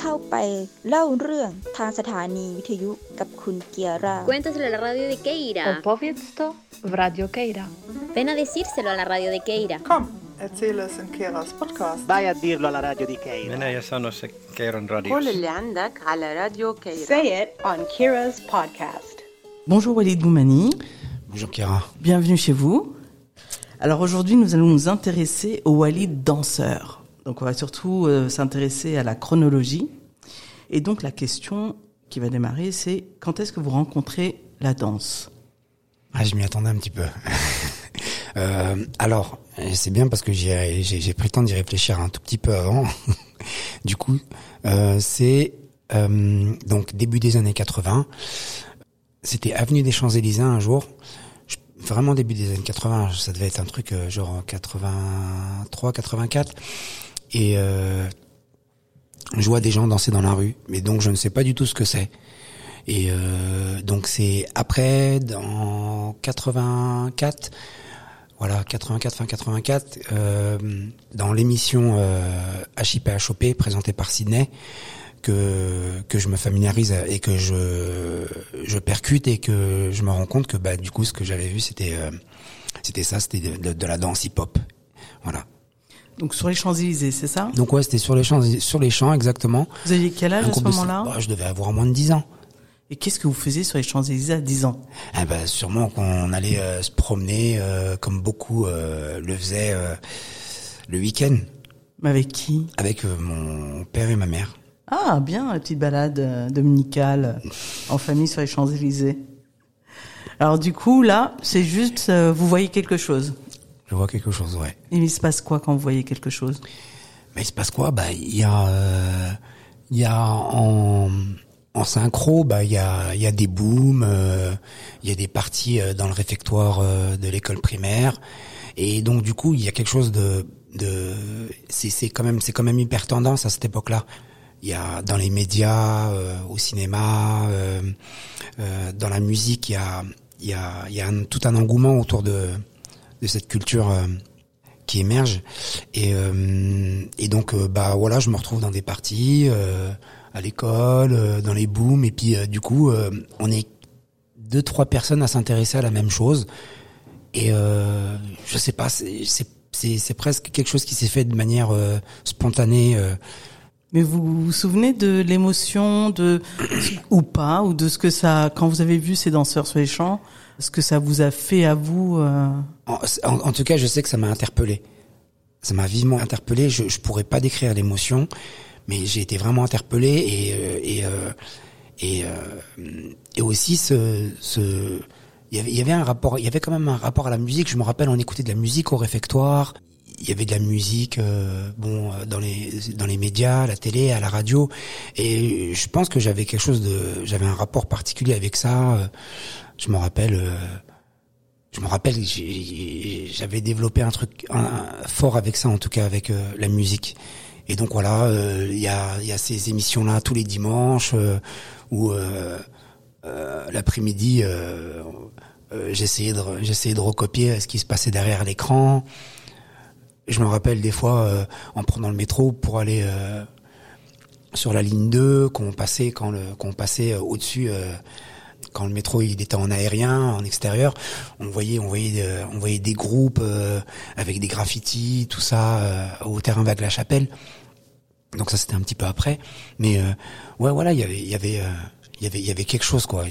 เข้าไปเล่าเรื่องทางสถานีวิทยุกับคุณเกียร่า Cuéntaselo a la radio de Keira. Opowiedz to w Radio Keira. Ven a decírselo a la radio de Keira. Komm, erzähle es in Keras Podcast. Vai a dirlo alla radio di Keira. Minä ja sano se Keiron قول radiossa. اللي عندك على راديو كيرا Say it on Kira's podcast. Bonjour Walid Boumani, Bonjour Kira. bienvenue chez vous. Alors aujourd'hui nous allons nous intéresser au Walid danseur. Donc on va surtout euh, s'intéresser à la chronologie. Et donc la question qui va démarrer c'est quand est-ce que vous rencontrez la danse? Ah, je m'y attendais un petit peu. Euh, alors, c'est bien parce que j'ai pris le temps d'y réfléchir un tout petit peu avant. du coup, euh, c'est donc début des années 80. C'était avenue des Champs-Élysées un jour. Vraiment début des années 80, ça devait être un truc genre 83, 84. Et euh, je vois des gens danser dans la rue, mais donc je ne sais pas du tout ce que c'est. Et euh, donc c'est après, dans 84, voilà, 84, fin 84, euh, dans l'émission euh, HIP HOP présentée par Sydney, que que je me familiarise et que je je percute et que je me rends compte que bah du coup ce que j'avais vu c'était euh, c'était ça, c'était de, de- de la danse hip-hop, voilà. Donc sur les Champs-Élysées, c'est ça? Donc ouais, c'était sur les champs, sur les champs exactement. Vous aviez quel âge Un à ce de- moment-là? Bah, Je devais avoir moins de 10 ans. Et qu'est-ce que vous faisiez sur les Champs-Élysées à 10 ans? Ah bah, sûrement qu'on allait euh, se promener euh, comme beaucoup euh, le faisaient le week-end Mais avec qui? Avec mon père et ma mère. Ah bien, la petite balade dominicale en famille sur les Champs-Élysées. Alors du coup là, c'est juste vous voyez quelque chose. Je vois quelque chose, ouais. Et il se passe quoi quand vous voyez quelque chose? Mais il se passe quoi? Bah il y a euh, il y a en en synchro, bah il y a il y a des booms, euh, il y a des parties euh, dans le réfectoire de l'école primaire et donc du coup, il y a quelque chose de de c'est c'est quand même c'est quand même hyper tendance à cette époque-là. Il y a dans les médias, euh, au cinéma, euh, euh, dans la musique, il y a il y a il y a un- tout un engouement autour de cette culture euh, qui émerge. Et euh, et donc euh, bah voilà je me retrouve dans des parties à l'école dans les booms. Et puis du coup on est deux trois personnes à s'intéresser à la même chose. Et je sais pas c'est presque quelque chose qui s'est fait de manière spontanée Mais vous vous souvenez de l'émotion, de ou pas, ou de ce que ça, quand vous avez vu ces danseurs sur les champs, ce que ça vous a fait à vous euh, En, en- tout cas, je sais que ça m'a interpellé. Ça m'a vivement interpellé. Je, je pourrais pas décrire l'émotion, mais j'ai été vraiment interpellé et euh, et euh, et, et aussi ce ce il y avait un rapport, il y avait quand même un rapport à la musique. Je me rappelle, on écoutait de la musique au réfectoire. Il y avait de la musique, euh, bon, euh, dans les dans les médias, à la télé, à la radio, et je pense que j'avais quelque chose de, j'avais un rapport particulier avec ça. euh, Je me rappelle. euh, je me rappelle, j'avais développé un truc un- un- fort avec ça, en tout cas avec euh, la musique. Et donc voilà, il y a, il y a ces émissions-là tous les dimanches où l'après-midi, j'essayais de j'essayais de recopier ce qui se passait derrière l'écran. Je me rappelle des fois euh, en prenant le métro pour aller euh, sur la ligne 2, qu'on passait quand le qu'on passait euh, au-dessus. euh, quand le métro il était en aérien, en extérieur, on voyait on voyait euh, on voyait des groupes avec des graffitis, tout ça au terrain vague la Chapelle. Donc ça c'était un petit peu après, mais ouais voilà il y avait il y avait il y avait il y avait quelque chose quoi.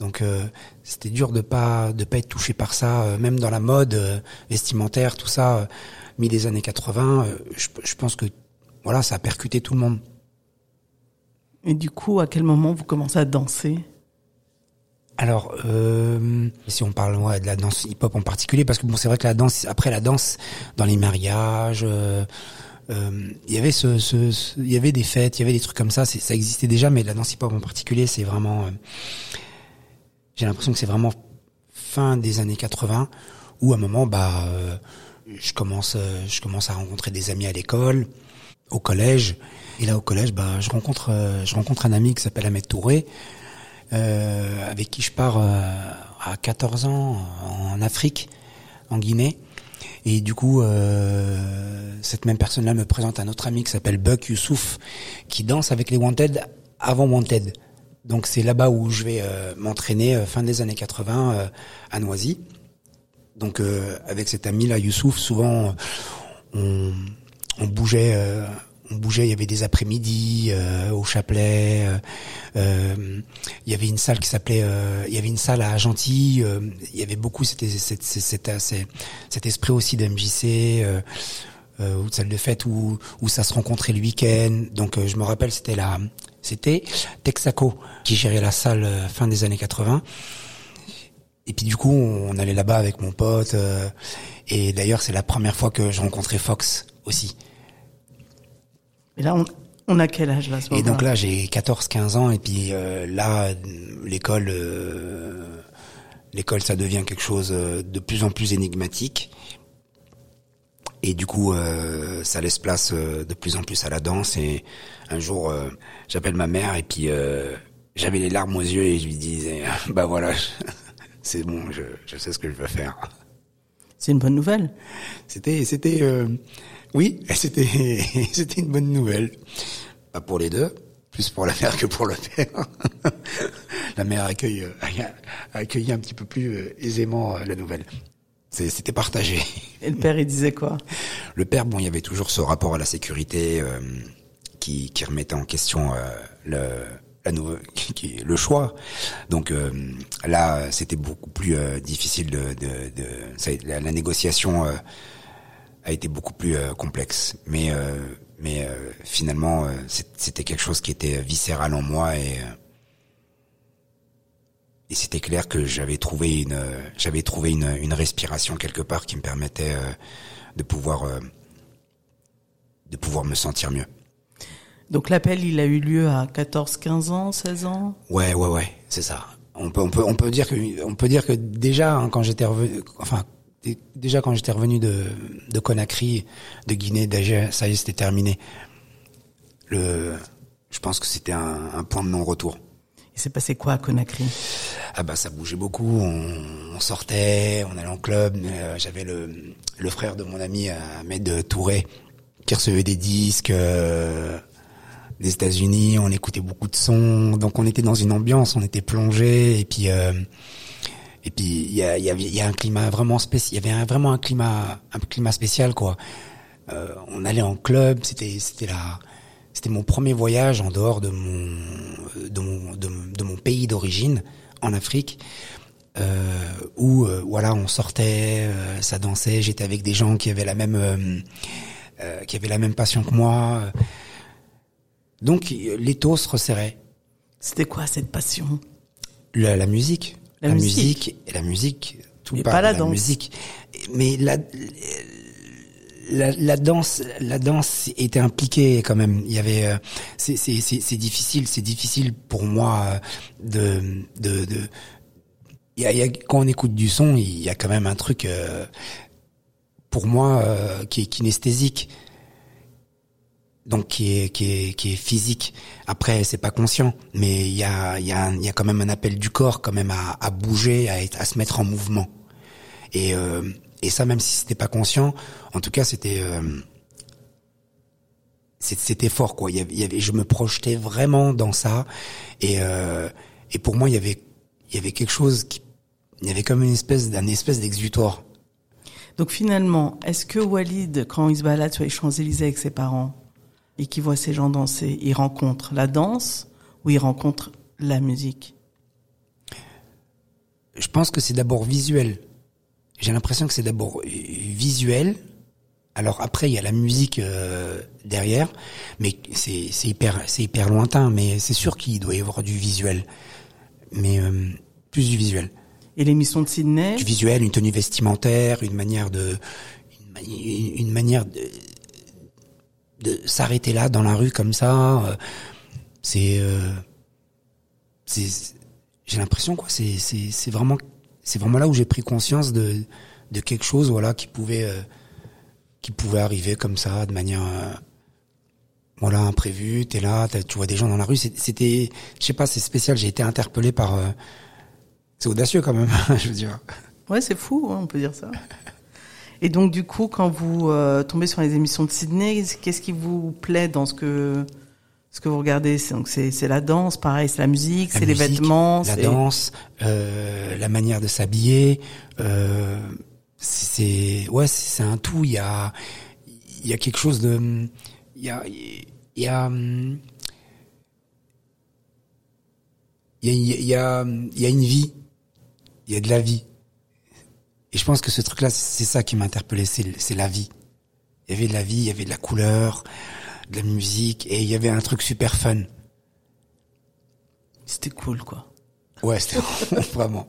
Donc euh, c'était dur de pas de pas être touché par ça, euh, même dans la mode euh, vestimentaire, tout ça, euh, mis des années 80. euh, je, je pense que voilà ça a percuté tout le monde. Et du coup, à quel moment vous commencez à danser? Alors, euh, si on parle ouais, de la danse hip-hop en particulier, parce que bon, c'est vrai que la danse, après la danse, dans les mariages, euh, euh, il y avait ce, ce, ce- il y avait des fêtes, il y avait des trucs comme ça, ça existait déjà, mais la danse hip-hop en particulier, c'est vraiment, euh, j'ai l'impression que c'est vraiment fin des années 80, où à un moment, bah, euh, je commence, euh, je commence à rencontrer des amis à l'école, au collège, et là au collège, bah, je rencontre, euh, je rencontre un ami qui s'appelle Ahmed Touré, euh, avec qui je pars euh, à 14 ans en Afrique, en Guinée. Et du coup, euh, cette même personne-là me présente un autre ami qui s'appelle Buck Youssouf, qui danse avec les Wanted avant Wanted. Donc c'est là-bas où je vais euh, m'entraîner euh, fin des années 80 euh, à Noisy. Donc euh, avec cet ami-là, Youssouf, souvent on, on bougeait. euh, on bougeait, il y avait des après-midi euh, au Chapelet. euh, euh, il y avait une salle qui s'appelait, euh, il y avait une salle à euh, il y avait beaucoup cet, cet, cet, esprit aussi de MJC, euh, euh, ou de salle de fête où, où ça se rencontrait le week-end. Donc euh, je me rappelle, c'était la, c'était Texaco qui gérait la salle euh, fin des années 80. Et puis du coup, on allait là-bas avec mon pote. euh, et d'ailleurs, c'est la première fois que je rencontrais Fox aussi. Et là, on, on a quel âge là ce Et donc là, j'ai 14-15 ans et puis euh, là, l'école, euh, l'école, ça devient quelque chose de plus en plus énigmatique. Et du coup, ça laisse place de plus en plus à la danse. Et un jour, euh, j'appelle ma mère et puis euh, j'avais les larmes aux yeux et je lui disais, bah voilà, c'est bon, je, je sais ce que je veux faire. C'est une bonne nouvelle. C'était, c'était, euh, oui, c'était, c'était une bonne nouvelle. Pas pour les deux, plus pour la mère que pour le père. la mère accueille, euh, a accueilli un petit peu plus euh, aisément euh, la nouvelle. C'était partagé. Et le père, il disait quoi? Le père, bon, il y avait toujours ce rapport à la sécurité euh, qui, remettait en question euh, le, choix. Donc euh, là, c'était beaucoup plus euh, difficile de, la, négociation a été beaucoup plus complexe. Mais finalement, c'était quelque chose qui était viscéral en moi et c'était clair que j'avais trouvé une j'avais trouvé une, respiration quelque part qui me permettait de pouvoir de pouvoir me sentir mieux. Donc l'appel, il a eu lieu à 14, 15 ans, 16 ans? Ouais, ouais, ouais, c'est ça. On peut, on peut, on peut dire que, on peut dire que déjà hein, quand j'étais revenu, enfin dé- déjà quand j'étais revenu de de Conakry, de Guinée, d'Alger, ça y est, c'était terminé. Le, je pense que c'était un, un point de non-retour. Il s'est passé quoi à Conakry? Ah bah ça bougeait beaucoup, on, on sortait, on allait en club. euh, J'avais le, le frère de mon ami Ahmed Touré qui recevait des disques euh, des États-Unis. On écoutait beaucoup de sons, donc on était dans une ambiance, on était plongé et puis euh, et puis il y a, y, avait, un climat vraiment spécial. Il y avait un- vraiment un climat un climat spécial quoi. Euh, on allait en club, c'était c'était la c'était mon premier voyage en dehors de mon de mon de, mon- pays d'origine en Afrique euh, où euh, voilà on sortait, euh, ça dansait, j'étais avec des gens qui avaient la même euh, qui avaient la même passion que moi. Donc l'étau se resserrait. C'était quoi cette passion? La, la musique, La musique. et la musique, tout Mais pas la de danse. musique. Mais la, la, la danse, la danse était impliquée quand même. Il y avait, euh, c'est, c'est, c'est, c'est difficile, c'est difficile pour moi euh, de, de, de. Il y a, il y a- quand on écoute du son, il y a quand même un truc euh, pour moi euh, qui est kinesthésique donc qui est qui est qui est physique. Après, c'est pas conscient, mais il y a il y a il y a quand même un appel du corps quand même à, à bouger, à être, à se mettre en mouvement. Et euh, et ça, même si c'était pas conscient, en tout cas, c'était euh, c'était fort quoi. Il y avait, il y avait- je me projetais vraiment dans ça, et euh, et pour moi, il y avait il y avait quelque chose qui il y avait comme une espèce d'un espèce d'exutoire. Donc finalement, est-ce que Walid, quand il se balade sur les Champs-Élysées avec ses parents et qu'il voit ces gens danser, il rencontre la danse ou il rencontre la musique Je pense que c'est d'abord visuel. J'ai l'impression que c'est d'abord euh, visuel. Alors après, il y a la musique euh, derrière, mais c'est c'est hyper c'est hyper lointain. Mais c'est sûr qu'il doit y avoir du visuel, mais euh, plus du visuel. Et l'émission de Sydney Du visuel, une tenue vestimentaire, une manière de une manière de, de s'arrêter là dans la rue comme ça. euh, c'est euh, c'est j'ai l'impression quoi c'est c'est c'est vraiment c'est vraiment là où j'ai pris conscience de de quelque chose voilà qui pouvait euh, qui pouvait arriver comme ça de manière euh, voilà imprévue t'es là tu vois des gens dans la rue c'était je sais pas c'est spécial j'ai été interpellé par euh, c'est audacieux quand même je veux dire Ouais, c'est fou, hein, on peut dire ça. Et donc, du coup, quand vous euh, tombez sur les émissions de Sydney, qu'est-ce qui vous plaît dans ce que ce que vous regardez? C'est- Donc, c'est c'est la danse, pareil, c'est la musique, c'est les vêtements, la danse, euh, la manière de s'habiller. Euh, c'est ouais, c'est un tout. Il y a il y a quelque chose de il y a il y a il y a y a y a une vie. Il y a de la vie. Et je pense que ce truc-là, c'est ça qui m'a interpellé, c'est la vie. Il y avait de la vie, il y avait de la couleur, de la musique, et il y avait un truc super fun. c'était cool, quoi. Ouais, c'était vraiment.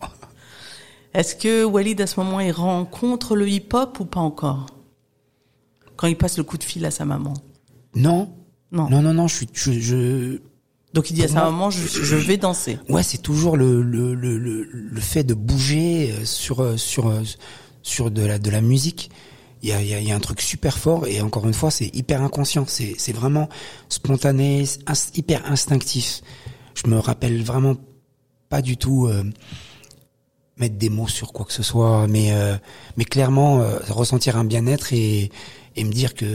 Est-ce que Walid, à ce moment, il rencontre le hip-hop ou pas encore? Quand il passe le coup de fil à sa maman? Non, Non. non, non, non. Je suis, je, je- Donc, il dit à sa maman, je, je vais danser. ouais, c'est toujours le le, le le le fait de bouger euh, sur euh, sur euh, sur de la de la musique. Il y a y a, y a un truc super fort et encore une fois, c'est hyper inconscient. C'est c'est vraiment spontané, ins- hyper instinctif. Je me rappelle vraiment pas du tout. euh, mettre des mots sur quoi que ce soit, mais euh, mais clairement euh, ressentir un bien-être et et me dire que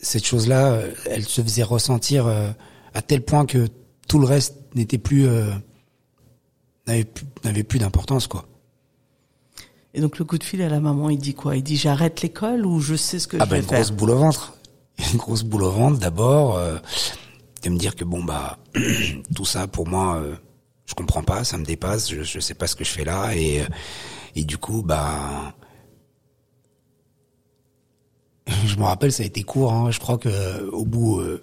cette chose-là, elle se faisait ressentir à tel point que tout le reste n'était plus euh, n'avait plus plus d'importance quoi. Et donc, le coup de fil à la maman, il dit quoi? Il dit, j'arrête l'école ou je sais ce que Ah je bah vais une faire? grosse boule au ventre, une grosse boule au ventre d'abord, euh, de me dire que bon bah tout ça pour moi euh, je comprends pas, ça me dépasse, je, je sais pas ce que je fais là et euh, et du coup bah je me rappelle ça a été court, hein, je crois que euh, au bout euh,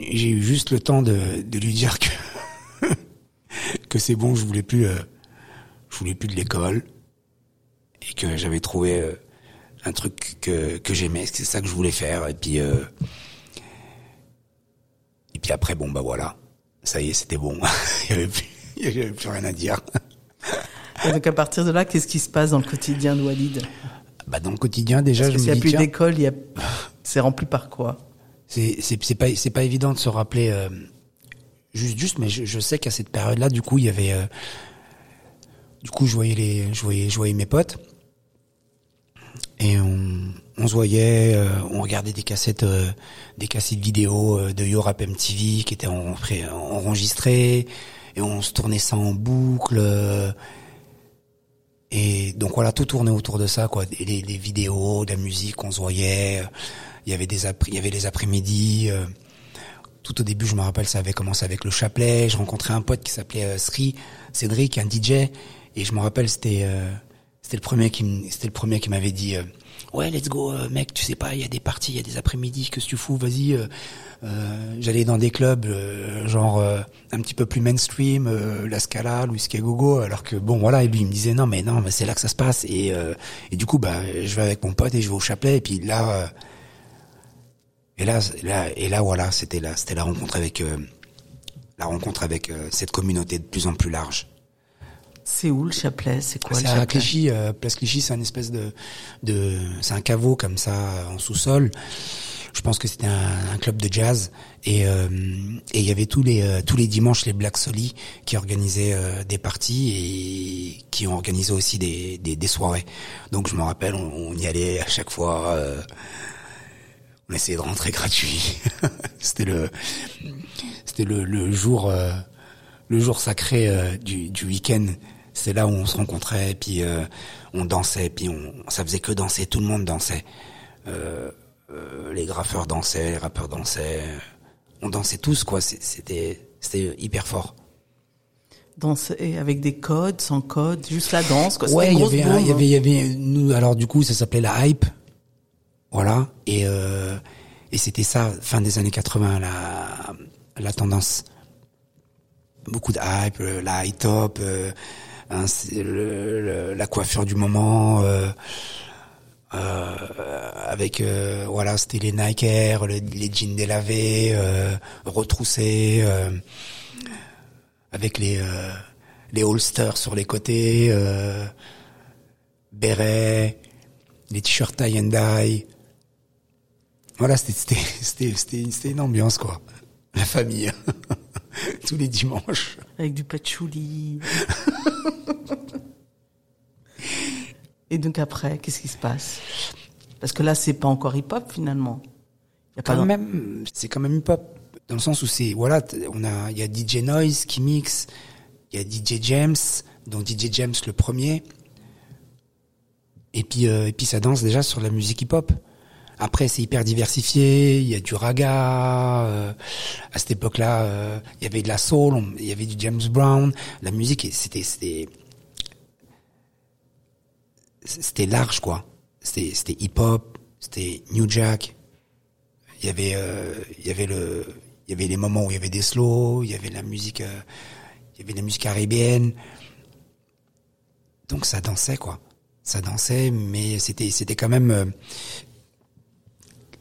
j'ai eu juste le temps de, de lui dire que que c'est bon, je voulais plus euh, je voulais plus de l'école. Et que j'avais trouvé euh, un truc que que j'aimais, c'est ça que je voulais faire. Et puis euh, et puis après bon bah voilà, ça y est, c'était bon. il y avait plus avait rien à dire. Et donc, à partir de là, qu'est-ce qui se passe dans le quotidien de Walid? Bah dans le quotidien déjà Parce que je s'il n'y me a plus d'école, il y a... c'est rempli par quoi? C'est c'est pas c'est pas évident de se rappeler euh, juste juste mais je, sais qu'à cette période là du coup il y avait euh, du coup je voyais les je voyais je voyais mes potes et on on se voyait euh, on regardait des cassettes des cassettes vidéo de Yo Rap MTV qui étaient en- enregistrées et on se tournait ça en boucle et donc voilà, tout tournait autour de ça, quoi. Les vidéos, de la musique, on se voyait. Il y avait des il y avait les après-midi. euh, tout au début, je me rappelle, ça avait commencé avec le chapelet. Je rencontrais un pote qui s'appelait euh, Sri, Cédric, un DJ. Et je me rappelle, c'était euh, c'était le premier qui c'était le premier qui m'avait dit euh, ouais let's go euh, mec tu sais pas il y a des parties il y a des après-midi que tu fous vas-y euh, j'allais dans des clubs euh, genre euh, un petit peu plus mainstream la Scala Louis Gogo alors que bon voilà et lui il me disait non mais non mais c'est là que ça se passe et et du coup bah je vais avec mon pote et je vais au chapelet et puis là et là là et là voilà c'était là c'était la rencontre avec euh, la rencontre avec euh, cette communauté de plus en plus large C'est où le chapelet? C'est quoi le c'est à chapelet? Clichy, euh, place Clichy, c'est un espèce de, de, c'est un caveau comme ça en sous-sol. Je pense que c'était un, un club de jazz et euh, et il y avait tous les euh, tous les dimanches les Black Soli qui organisaient euh, des parties et qui ont organisé aussi des des, des soirées. Donc je me rappelle, on, on y allait à chaque fois. On essayait de rentrer gratuit. c'était le c'était le, le jour euh, le jour sacré euh, du, du week-end. C'est là où on se rencontrait, puis euh, on dansait, puis on, ça faisait que danser, tout le monde dansait. Euh, euh, les graffeurs dansaient, les rappeurs dansaient, on dansait tous quoi. C'était c'était hyper fort. Danser avec des codes, sans code, juste la danse. Quoi. Ouais, il y avait, un- il y avait, il y avait, nous, alors du coup, ça s'appelait la hype, voilà, et euh, et c'était ça, fin des années 80, la la tendance. Beaucoup de hype, la high top, euh, hein, la coiffure du moment. Euh, euh, avec euh, voilà c'était les Nike Air, le- les jeans délavés, euh, retroussés, avec les les holsters sur les côtés, bérets, les t-shirts tie and dye. Voilà, c'était une ambiance quoi. La famille tous les dimanches. Avec du patchouli. Et donc après, qu'est-ce qui se passe? Parce que là, c'est pas encore hip-hop finalement. Y a pas quand même, c'est quand même hip-hop dans le sens où c'est voilà, on a il y a DJ Noise qui mixe, il y a DJ James, donc DJ James le premier. Et puis et puis ça danse déjà sur la musique hip-hop. Après, c'est hyper diversifié. Il y a du raga. Euh, à cette époque-là, euh, il y avait de la soul. il y avait du James Brown. La musique, c'était c'était c'était large quoi. C'était c'était hip-hop. C'était New Jack. Il y avait euh, il y avait le il y avait les moments où il y avait des slows. Il y avait la musique il y avait la musique caribéenne. Donc ça dansait quoi. Ça dansait, mais c'était c'était quand même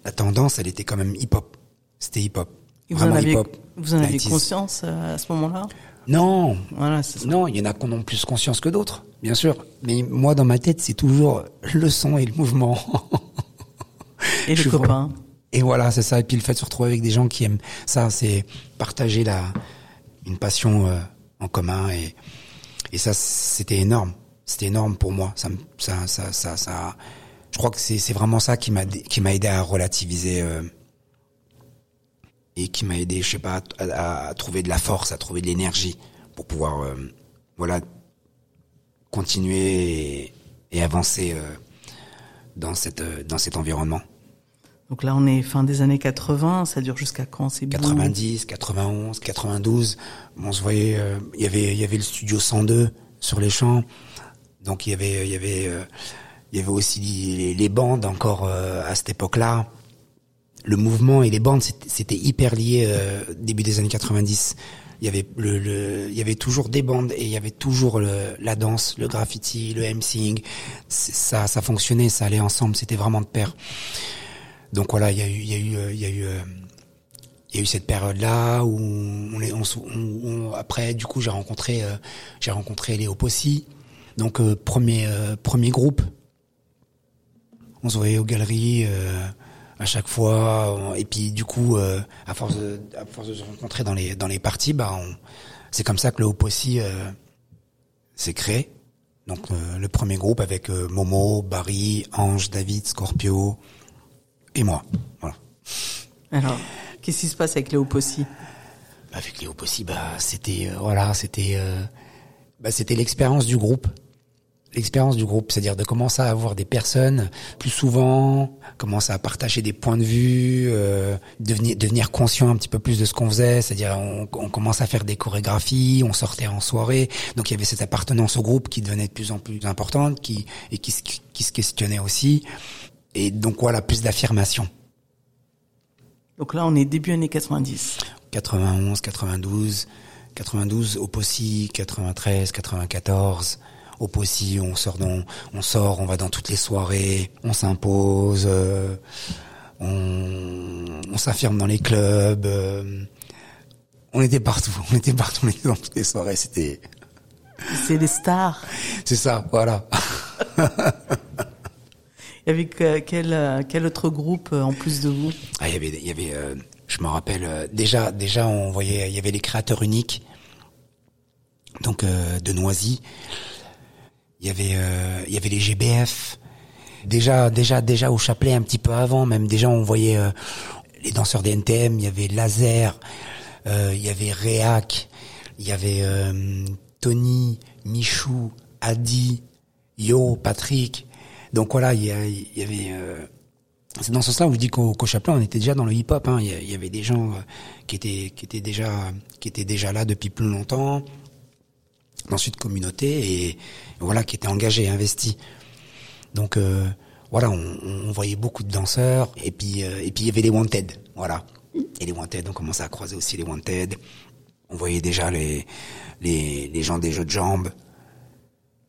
la tendance, elle était quand même hip-hop. C'était hip-hop. En avez, vous en avez conscience euh, à ce moment-là? Non. Voilà, non, il y en a qui en ont plus conscience que d'autres, bien sûr. Mais moi, dans ma tête, c'est toujours le son et le mouvement. Et le copain. Et voilà, c'est ça. Et puis le fait de se retrouver avec des gens qui aiment ça, c'est partager la une passion euh, en commun et et ça, c'était énorme. C'était énorme pour moi. Ça, ça, ça, ça, ça je crois que c'est vraiment ça qui m'a qui m'a aidé à relativiser euh, et qui m'a aidé, je sais pas, à, trouver de la force, à trouver de l'énergie pour pouvoir, euh, voilà, continuer et, avancer euh, dans cette dans cet environnement. Donc là, on est fin des années 80, ça dure jusqu'à quand C'est 90, 91, 92. On se voyait, il y avait il y avait le studio 102 sur les champs, donc il y avait il y avait il y avait aussi les, bandes encore euh, à cette époque-là. Le mouvement et les bandes, c'était hyper lié euh, début des années 90. Il y avait le, le, il y avait toujours des bandes et il y avait toujours le, la danse, le graffiti, le MCing. Ça, ça fonctionnait, ça allait ensemble. C'était vraiment de pair. Donc voilà, il y a eu, il y a eu, il y a eu, il y a eu cette période-là où on, est, on, on, après, du coup, j'ai rencontré, j'ai rencontré Léo Possi. Donc premier, premier groupe on se voyait aux galeries euh, à chaque fois. Et puis du coup, euh, à force de, à force de se rencontrer dans les dans les parties, bah, c'est comme ça que le Opossy euh, s'est créé. Donc le premier groupe avec Momo, Barry, Ange, David, Scorpio et moi. Voilà. Alors, qu'est-ce qui se passe avec Léo Possi Avec Léo Possi, bah c'était voilà, c'était bah, c'était l'expérience du groupe l'expérience du groupe, c'est-à-dire de commencer à avoir des personnes plus souvent, commencer à partager des points de vue, euh, devenir, devenir conscient un petit peu plus de ce qu'on faisait, c'est-à-dire on, on commence à faire des chorégraphies, on sortait en soirée, donc il y avait cette appartenance au groupe qui devenait de plus en plus importante, qui et qui, qui se questionnait aussi, et donc voilà plus d'affirmation. Donc là on est début années 90. 91, 92, 92 au Possi, 93, 94 au Possi, on sort dans, on sort, on va dans toutes les soirées, on s'impose, euh, on, s'affirme dans les clubs. Euh, on était partout, on était partout, on était dans toutes les soirées, c'était. C'est les stars. C'est ça, voilà. Il y avait quel, quel autre groupe euh, en plus de vous Ah, il y avait, il y avait, je me rappelle déjà, déjà on voyait, il y avait les créateurs uniques, donc de Noisy il y avait euh, il y avait les GBF déjà déjà déjà au chapelet un petit peu avant même déjà on voyait euh, les danseurs des NTM il y avait Laser euh, il y avait Réac il y avait Tony Michou Adi Yo Patrick donc voilà il y, il y avait c'est dans ce sens-là où je dis qu'au Chapelet, on était déjà dans le hip-hop. Hein. Il y avait des gens qui étaient qui étaient déjà qui étaient déjà là depuis plus longtemps dans cette communauté et voilà qui était engagé, investi. Donc euh, voilà, on, on, voyait beaucoup de danseurs et puis euh, et puis il y avait les wanted, voilà. Et les wanted, on commençait à croiser aussi les wanted. On voyait déjà les les, les gens des jeux de jambes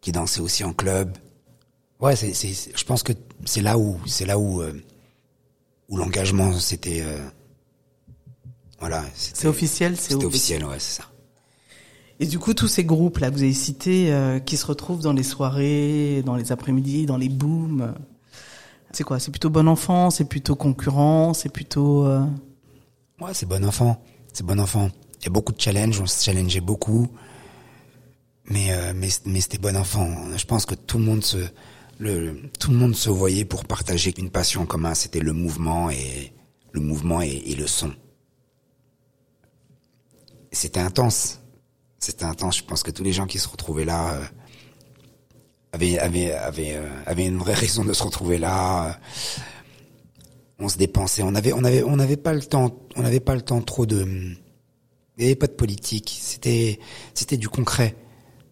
qui dansaient aussi en club. Ouais, c'est c'est je pense que c'est là où c'est là où euh, où l'engagement c'était voilà, c'est officiel, c'est officiel, ouais, c'est ça. Et du coup, tous ces groupes là que vous avez cités, euh, qui se retrouvent dans les soirées, dans les après-midi, dans les booms, c'est quoi? C'est plutôt bon enfant, c'est plutôt concurrent, c'est plutôt. Euh... Ouais, c'est bon enfant, c'est bon enfant. Il y a beaucoup de challenges, on se challengeait beaucoup, mais euh, mais c'était bon enfant. Je pense que tout le monde se tout le monde se voyait pour partager une passion en commun. C'était le mouvement et le mouvement et le son. C'était intense. C'était intense. Je pense que tous les gens qui se retrouvaient là euh, avaient, avaient, avaient, euh, avaient une vraie raison de se retrouver là. On se dépensait. On avait, on avait, on n'avait pas le temps. On n'avait pas le temps trop de. Il n'y avait pas de politique. C'était, c'était du concret.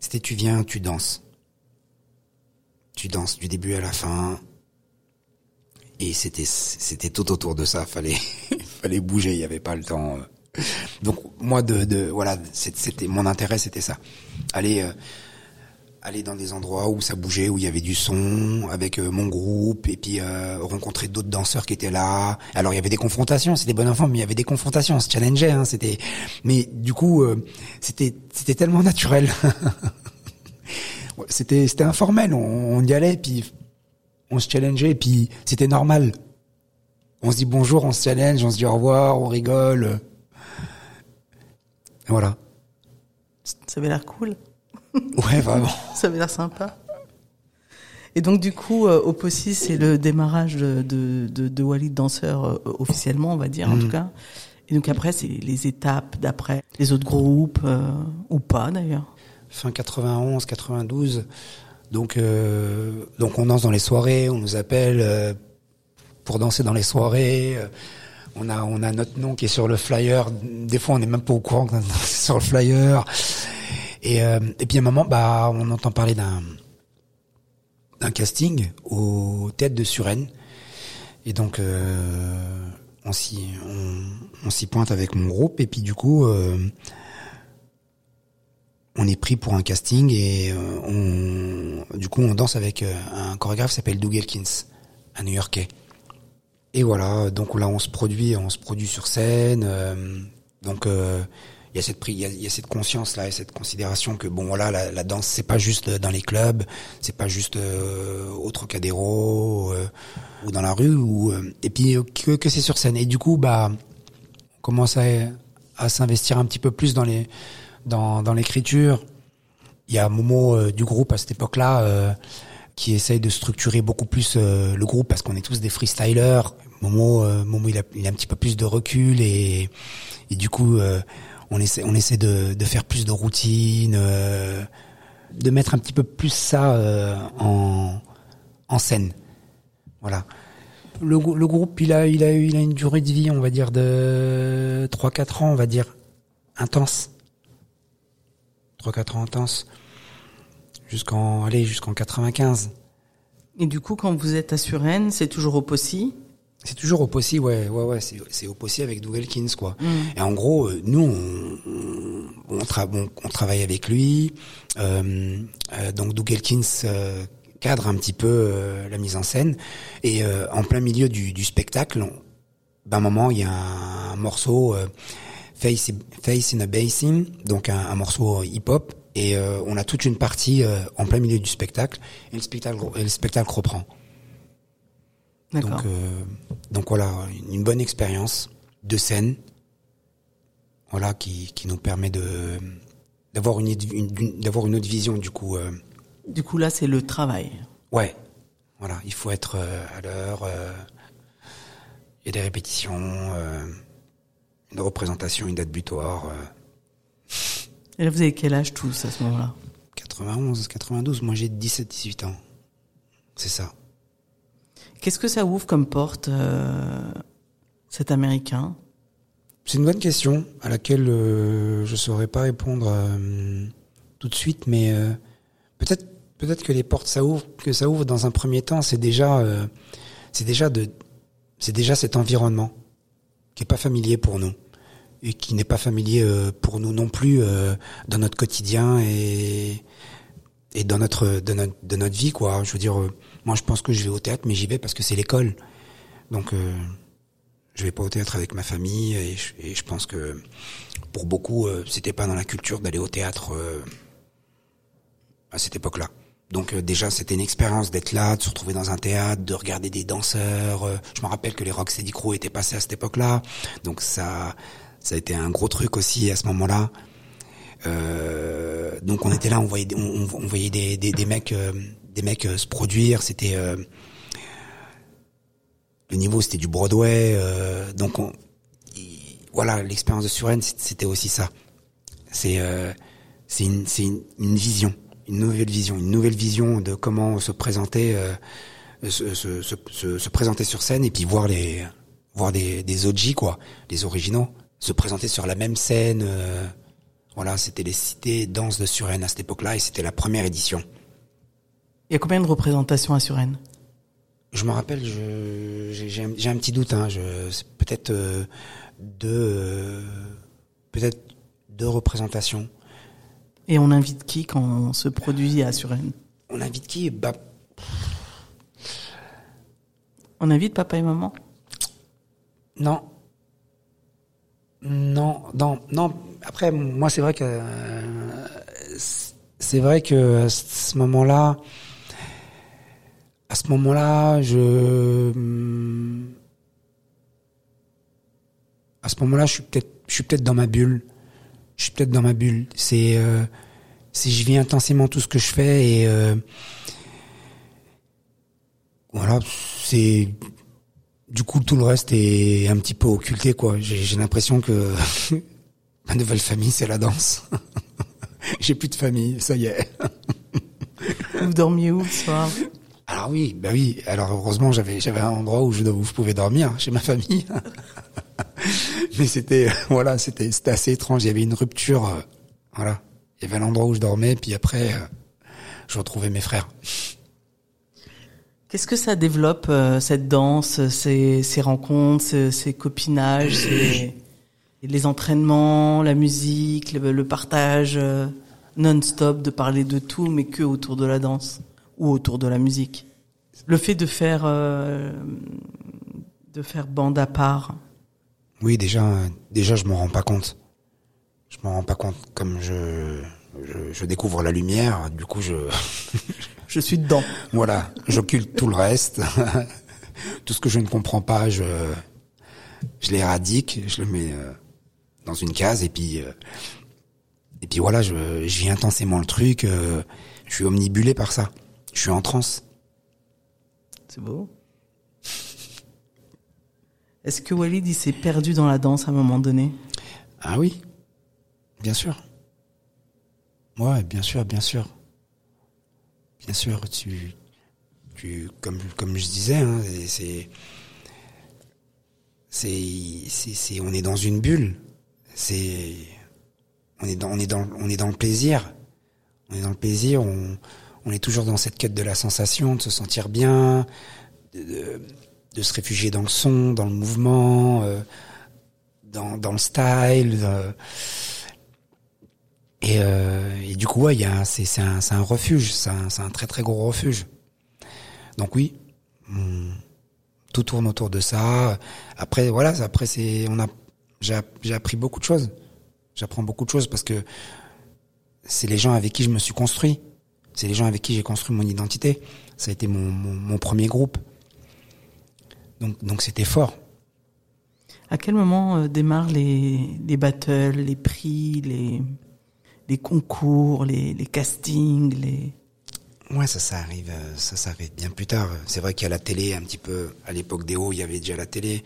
C'était tu viens, tu danses. Tu danses du début à la fin. Et c'était, c'était tout autour de ça. Fallait, fallait bouger. Il n'y avait pas le temps. Donc moi de, de voilà, c'était mon intérêt, c'était ça. Aller, euh, aller dans des endroits où ça bougeait, où il y avait du son, avec euh, mon groupe, et puis euh, rencontrer d'autres danseurs qui étaient là. Alors il y avait des confrontations, c'était bon enfant, mais il y avait des confrontations, on se challengeait, hein, c'était. Mais du coup, euh, c'était c'était tellement naturel. C'était c'était informel, on, on y allait, puis on se challengeait, puis c'était normal. On se dit bonjour, on se challenge, on se dit au revoir, on rigole. Voilà. Ça avait l'air cool. Ouais, vraiment. Ça avait l'air sympa. Et donc du coup, euh, Oppossi, c'est le démarrage de, de, de, Walid danseur officiellement, on va dire en Mhm. tout cas. Et donc après, c'est les étapes d'après, les autres groupes euh, ou pas d'ailleurs. Fin 91, 92. Donc, euh, donc on danse dans les soirées, on nous appelle euh, pour danser dans les soirées. On a, on a notre nom qui est sur le flyer. Des fois, on n'est même pas au courant que c'est sur le flyer. Et, euh, et puis à un moment, bah, on entend parler d'un d'un casting au théâtre de Suresnes. Et donc, euh, on s'y on, s'y pointe avec mon groupe. Et puis du coup, euh, on est pris pour un casting et euh, on, du coup, on danse avec un chorégraphe qui s'appelle Doug Elkins, un New-Yorkais. Et voilà, donc là, on se produit, on se produit sur scène. euh, donc, euh, il y a cette il y a, y a cette conscience là et cette considération que bon voilà la, la danse c'est pas juste dans les clubs c'est pas juste euh, au Trocadéro euh, ou dans la rue ou euh, et puis euh, que, que c'est sur scène et du coup bah on commence à, à s'investir un petit peu plus dans les dans, dans l'écriture il y a Momo euh, du groupe à cette époque-là euh, qui essaye de structurer beaucoup plus euh, le groupe parce qu'on est tous des freestylers. Momo, euh, Momo il, a, il a un petit peu plus de recul et, et du coup euh, on essaie, on essaie de, de faire plus de routine, euh, de mettre un petit peu plus ça euh, en, en scène. Voilà. Le, le groupe, il a, il a, il a une durée de vie, on va dire de 3-4 ans, on va dire intense. 3-4 ans intense. Jusqu'en, allez, jusqu'en 95. Et du coup, quand vous êtes à Suresnes, c'est toujours Oppossi. C'est toujours au Possi, ouais, ouais, ouais, c'est, au Possi avec Doug Elkins, quoi. Mm. Et en gros, euh, nous, on, on, on, tra- on- on travaille avec lui. Euh, euh, donc Doug Elkins cadre un petit peu la mise en scène. Et en plein milieu du, du spectacle, d'un moment, il y a un, morceau Face, Face in a Basin, donc un, un morceau hip-hop. Et on a toute une partie en plein milieu du spectacle. Et le spectacle, et le spectacle reprend. D'accord. Donc, donc voilà, une bonne expérience de scène, voilà, qui, qui nous permet de d'avoir une, d'avoir une autre vision du coup. euh, Du coup, là, c'est le travail. ouais, voilà, il faut être euh, à l'heure. euh, Il y a des répétitions, une représentation, une date butoir. Et là, vous avez quel âge tous à ce moment-là? 91, 92, moi j'ai 17, 18 ans. C'est ça. Qu'est-ce que ça ouvre comme porte, euh, cet Américain? C'est une bonne question à laquelle euh, je saurais pas répondre euh, tout de suite, mais peut-être peut-être que les portes ça ouvre, que ça ouvre dans un premier temps, c'est déjà c'est déjà déjà cet environnement qui est pas familier pour nous et qui n'est pas familier pour nous non plus dans notre quotidien et et dans notre de notre de notre vie quoi. Je veux dire, moi je pense que je vais au théâtre, mais j'y vais parce que c'est l'école. Donc euh, je vais pas au théâtre avec ma famille et je, et je pense que pour beaucoup euh, c'était pas dans la culture d'aller au théâtre euh, à cette époque-là. Donc euh, déjà c'était une expérience d'être là, de se retrouver dans un théâtre, de regarder des danseurs. euh, je me rappelle que les Rocksteady Crew étaient passés à cette époque-là, donc ça ça a été un gros truc aussi à ce moment-là. Euh, donc on était là, on voyait on voyait des, des, des mecs euh, des mecs se produire. C'était le niveau, c'était du Broadway. donc on, voilà, l'expérience de Suren, c'était aussi ça. C'est c'est une, une, une, vision, une nouvelle vision, une nouvelle vision de comment se présenter, se, se, se, se, présenter sur scène et puis voir les voir des, des OG quoi, les originaux, se présenter sur la même scène. voilà, c'était les cités danse de Suren à cette époque-là et c'était la première édition. Il y a combien de représentations à Suren Je me rappelle, j'ai un, un, petit doute. Hein, peut-être euh, deux, euh, peut-être deux représentations. Et on invite qui quand on se produit à Suren On invite qui? Bah... On invite papa et maman? Non. Non, non, non. Après, moi, c'est vrai que c'est vrai que à ce moment-là, à ce moment-là, je à ce moment-là, je suis peut-être, je suis peut-être dans ma bulle. Je suis peut-être dans ma bulle. C'est, euh, si je vis intensément tout ce que je fais et euh, voilà, c'est du coup tout le reste est un petit peu occulté quoi. J'ai l'impression que ma nouvelle famille c'est la danse. J'ai plus de famille, ça y est. Vous dormiez où le soir? Alors oui, bah oui. Alors heureusement j'avais j'avais un endroit où je, où je pouvais dormir chez ma famille. mais c'était voilà, c'était c'était assez étrange. Il y avait une rupture, euh, voilà. Il y avait l'endroit où je dormais, puis après, euh, je retrouvais mes frères. Qu'est-ce que ça développe euh, cette danse, ces, ces rencontres, ces, ces copinages, ces, les entraînements, la musique, le, le partage non-stop, de parler de tout, mais que autour de la danse ou autour de la musique? Le fait de faire de faire bande à part. Oui, déjà, déjà, je m'en rends pas compte. Je m'en rends pas compte. Comme je, je, je, découvre la lumière, du coup, je. je suis dedans. Voilà, j'occulte tout le reste. tout ce que je ne comprends pas, je, je l'éradique, je le mets euh, dans une case et puis, euh, et puis voilà, je, je vis intensément le truc. Euh, je suis omnibulé par ça. Je suis en transe. C'est beau. Est-ce que Walid s'est perdu dans la danse à un moment donné? Ah oui, bien sûr. Ouais, bien sûr, bien sûr. Bien sûr, tu, tu comme je disais, hein, c'est c'est c'est on est dans une bulle. C'est on est dans le plaisir. On est dans le plaisir. On est toujours dans cette quête de la sensation, de se sentir bien. De, de, de se réfugier dans le son, dans le mouvement, euh, dans, dans le style. Euh, et, euh, et, du coup, ouais, c'est, un, un refuge, c'est un, un très très gros refuge. Donc oui, tout tourne autour de ça. Après, voilà, après c'est, on a, j'ai appris beaucoup de choses. J'apprends beaucoup de choses parce que c'est les gens avec qui je me suis construit. C'est les gens avec qui j'ai construit mon identité. Ça a été mon, mon, mon premier groupe. Donc, donc c'était fort. À quel moment euh, démarrent les, les battles, les prix, les, les concours, les, les castings, les... Ouais, ça, ça arrive, euh, ça, ça arrive bien plus tard. C'est vrai qu'il y a la télé un petit peu. À l'époque des hauts, il y avait déjà la télé.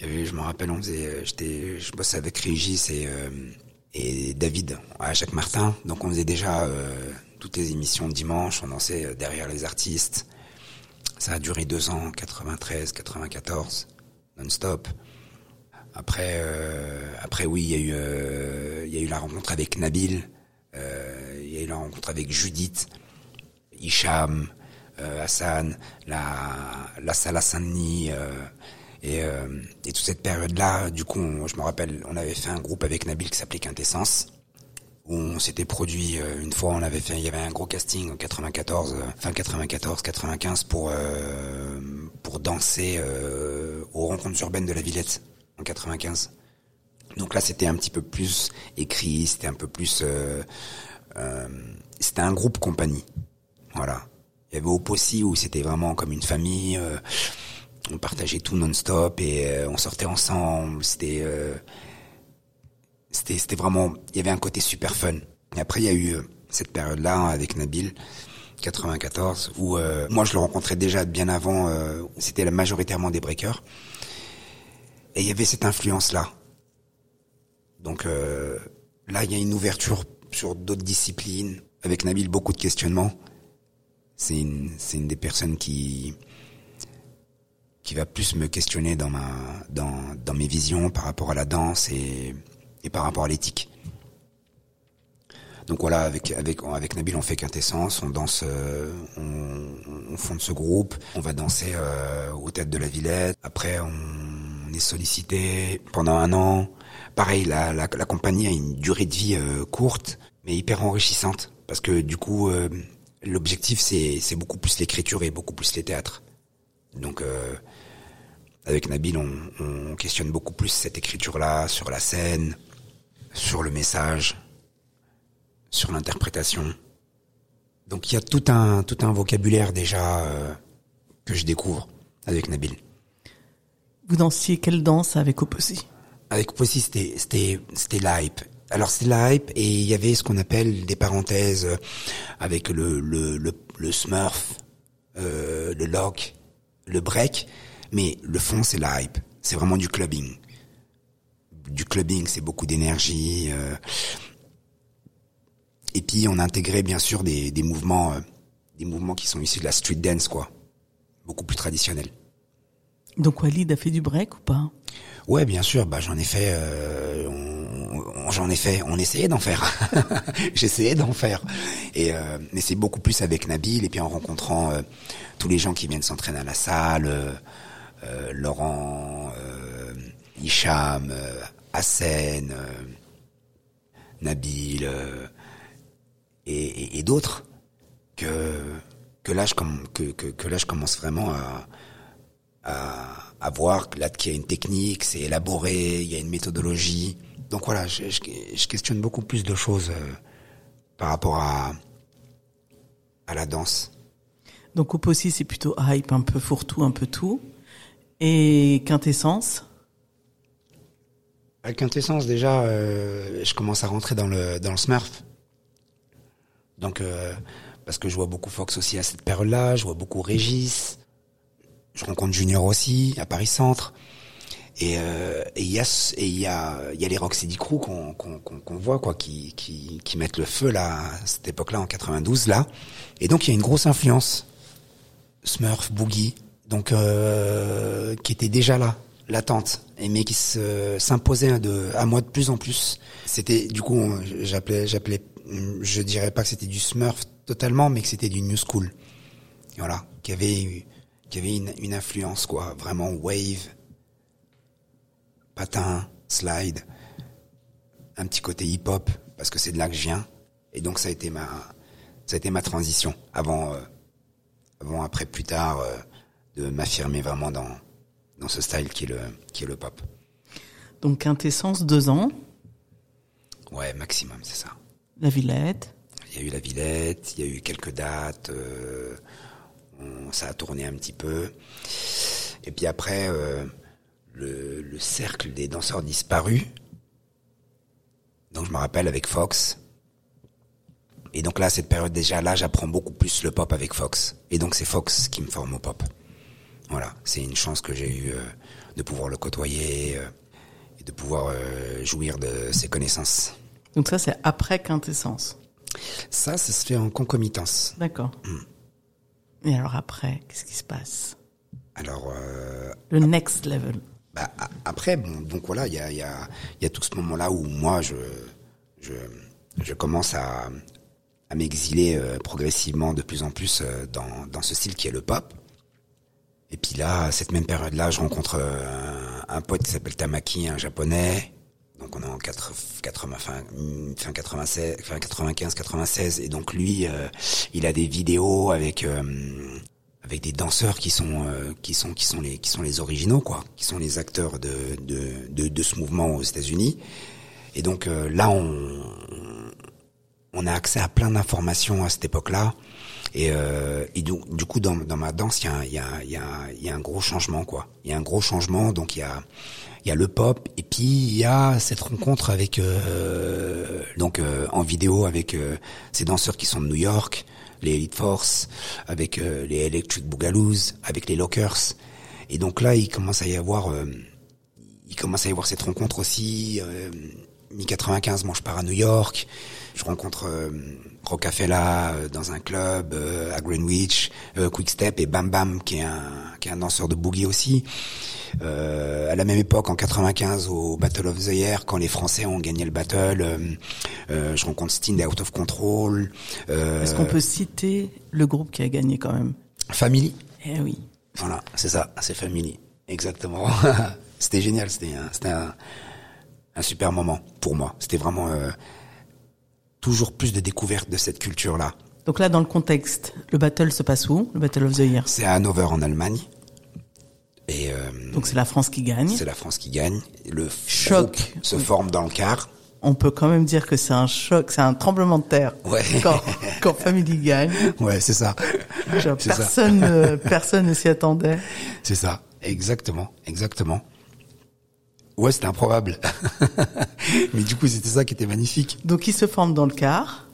Il y avait, je me rappelle, on faisait, euh, j'étais, je bossais avec Régis et euh, et David à Jacques Martin. Donc on faisait déjà euh, toutes les émissions de dimanche. On dansait derrière les artistes. Ça a duré deux ans, 93, 94, non-stop. Après, euh, oui, il y a eu, euh, il y a eu la rencontre avec Nabil, euh, il y a eu la rencontre avec Judith, Hicham, euh, Hassan, la, la Salah Saint-Denis, euh, et, euh, toute cette période-là, du coup, je me rappelle, on avait fait un groupe avec Nabil qui s'appelait Quintessence où on s'était produit euh, une fois on avait fait il y avait un gros casting en 94 euh, fin 94 95 pour euh, pour danser aux rencontres urbaines de la Villette en 95 donc là c'était un petit peu plus écrit c'était un peu plus c'était un groupe compagnie. Voilà. Il y avait Opossi où c'était vraiment comme une famille on partageait tout non-stop et on sortait ensemble c'était c'était c'était vraiment il y avait un côté super fun et après il y a eu cette période là avec Nabil 94, où euh, moi je le rencontrais déjà bien avant, euh, c'était majoritairement des breakers. Et il y avait cette influence-là. Donc euh, là, il y a une ouverture sur d'autres disciplines. Avec Nabil, beaucoup de questionnements. C'est une, c'est une des personnes qui qui va plus me questionner dans ma dans, dans mes visions par rapport à la danse et, et par rapport à l'éthique. Donc voilà, avec avec avec Nabil, on fait quintessence, on danse, euh, on, on fonde ce groupe, on va danser euh, aux têtes de la Villette. Après, on est sollicité pendant un an. Pareil, la, la, compagnie a une durée de vie euh, courte, mais hyper enrichissante, parce que du coup, euh, l'objectif c'est beaucoup plus l'écriture et beaucoup plus les théâtres. Donc avec Nabil, on questionne beaucoup plus cette écriture-là sur la scène, sur le message sur l'interprétation. Donc il y a tout un tout un vocabulaire déjà euh, que je découvre avec Nabil. Vous dansiez quelle danse avec Opposy Avec Opposy, c'était c'était c'était l'hype. Alors c'était la hype et il y avait ce qu'on appelle des parenthèses avec le le le, le smurf, euh, le lock, le break, mais le fond c'est la hype. C'est vraiment du clubbing. Du clubbing, c'est beaucoup d'énergie. Euh, et puis on a intégré bien sûr des, des mouvements, euh, des mouvements qui sont issus de la street dance quoi, beaucoup plus traditionnels. Donc Walid a fait du break ou pas? Ouais, bien sûr. Bah j'en ai fait, euh, on- on- j'en ai fait. On essayait d'en faire. J'essayais d'en faire. Et euh, mais c'est beaucoup plus avec Nabil et puis en rencontrant euh, tous les gens qui viennent s'entraîner à la salle, Laurent, Hicham, Hassen, euh, Nabil euh, et, d'autres que que là je que, là je commence vraiment à à, voir qu'il y a une technique, c'est élaboré, il y a une méthodologie. Donc voilà, je, je, questionne beaucoup plus de choses euh, par rapport à à la danse. Donc Opposy c'est plutôt hype, un peu fourre-tout, un peu tout. Et Quintessence? À Quintessence déjà, euh, je commence à rentrer dans le dans le Smurf. Donc euh, parce que je vois beaucoup Fox aussi à cette période-là, je vois beaucoup Régis, je rencontre Junior aussi à Paris Centre. Et euh, et il y a et y a y a les Rocksteady Crew qu'on qu'on voit quoi qui qui qui mettent le feu là à cette époque-là en 92 là. Et donc il y a une grosse influence Smurf Boogie donc qui était déjà là latente et mais qui s'imposait à moi de plus en plus. C'était du coup j'appelais j'appelais je dirais pas que c'était du Smurf totalement mais que c'était du New School. Voilà, qui avait qui avait une, une influence quoi, vraiment wave. Patin, slide, un petit côté hip-hop parce que c'est de là que je viens. Et donc ça a été ma ça a été ma transition avant euh, avant après plus tard euh, de m'affirmer vraiment dans dans ce style qui est le qui est le pop. Donc Quintessence, deux ans. Ouais, maximum, c'est ça. La Villette. Il y a eu la Villette, il y a eu quelques dates, euh, on- ça a tourné un petit peu. Et puis après, euh, le, le cercle des danseurs disparus. Donc je me rappelle avec Fox. Et donc là, cette période déjà, là, j'apprends beaucoup plus le pop avec Fox. Et donc c'est Fox qui me forme au pop. Voilà, c'est une chance que j'ai eue euh, de pouvoir le côtoyer euh, et de pouvoir euh, jouir de ses connaissances. Donc ça c'est après Quintessence. Ça, ça se fait en concomitance. D'accord. Et alors après, qu'est-ce qui se passe? Alors, euh, Le next level. bah, après, bon, donc voilà, il y a, il y, a, il y a tout ce moment-là où moi, je, je, je commence à, à m'exiler progressivement de plus en plus dans, dans ce style qui est le pop. Et puis là, à cette même période-là, je rencontre euh, un, pote qui s'appelle Tamaki, un japonais. Donc on est en 4, 80, fin, fin 96, fin 95, 96. Et donc lui, euh, il a des vidéos avec euh, avec des danseurs qui sont euh, qui sont qui sont les qui sont les originaux quoi, qui sont les acteurs de de de, de ce mouvement aux États-Unis. Et donc euh, là, on on a accès à plein d'informations à cette époque-là. Et, euh, du, coup, dans, ma danse, il y a, un- gros changement, quoi. Il y a un gros changement, donc il y a, le pop, et puis il y a cette rencontre avec, euh, donc euh, en vidéo avec euh, ces danseurs qui sont de New York, les Elite Force, avec euh, les Electric Boogaloos, avec les Lockers. Et donc là, il commence à y avoir, euh, il commence à y avoir cette rencontre aussi. Euh, Mi-95, moi je pars à New York, je rencontre Rocafella euh, dans un club euh, à Greenwich, euh, Quickstep et Bam Bam qui est un qui est un danseur de boogie aussi. Euh, à la même époque, en 95, au Battle of the Year, quand les Français ont gagné le battle, euh, euh, je rencontre Sting des Out of Control. Est-ce qu'on peut citer le groupe qui a gagné quand même? Family. Eh oui. Voilà, c'est ça, c'est Family, exactement. c'était génial, c'était un, c'était un, un super moment pour moi. C'était vraiment toujours plus de découverte de cette culture-là. Donc là, dans le contexte, le battle se passe où? Le Battle of the Year? C'est à Hannover en Allemagne. Et euh, Donc c'est la France qui gagne. c'est la France qui gagne. Le Choc. se forme dans le quart. On peut quand même dire que c'est un choc, c'est un tremblement de terre. Ouais. Quand, quand Family gagne, Ouais, c'est ça. Genre, C'est ça. personne, euh, personne ne s'y attendait. C'est ça. Exactement, exactement. Ouais, c'était improbable. Mais du coup, c'était ça qui était magnifique. Donc ils se forment dans le car.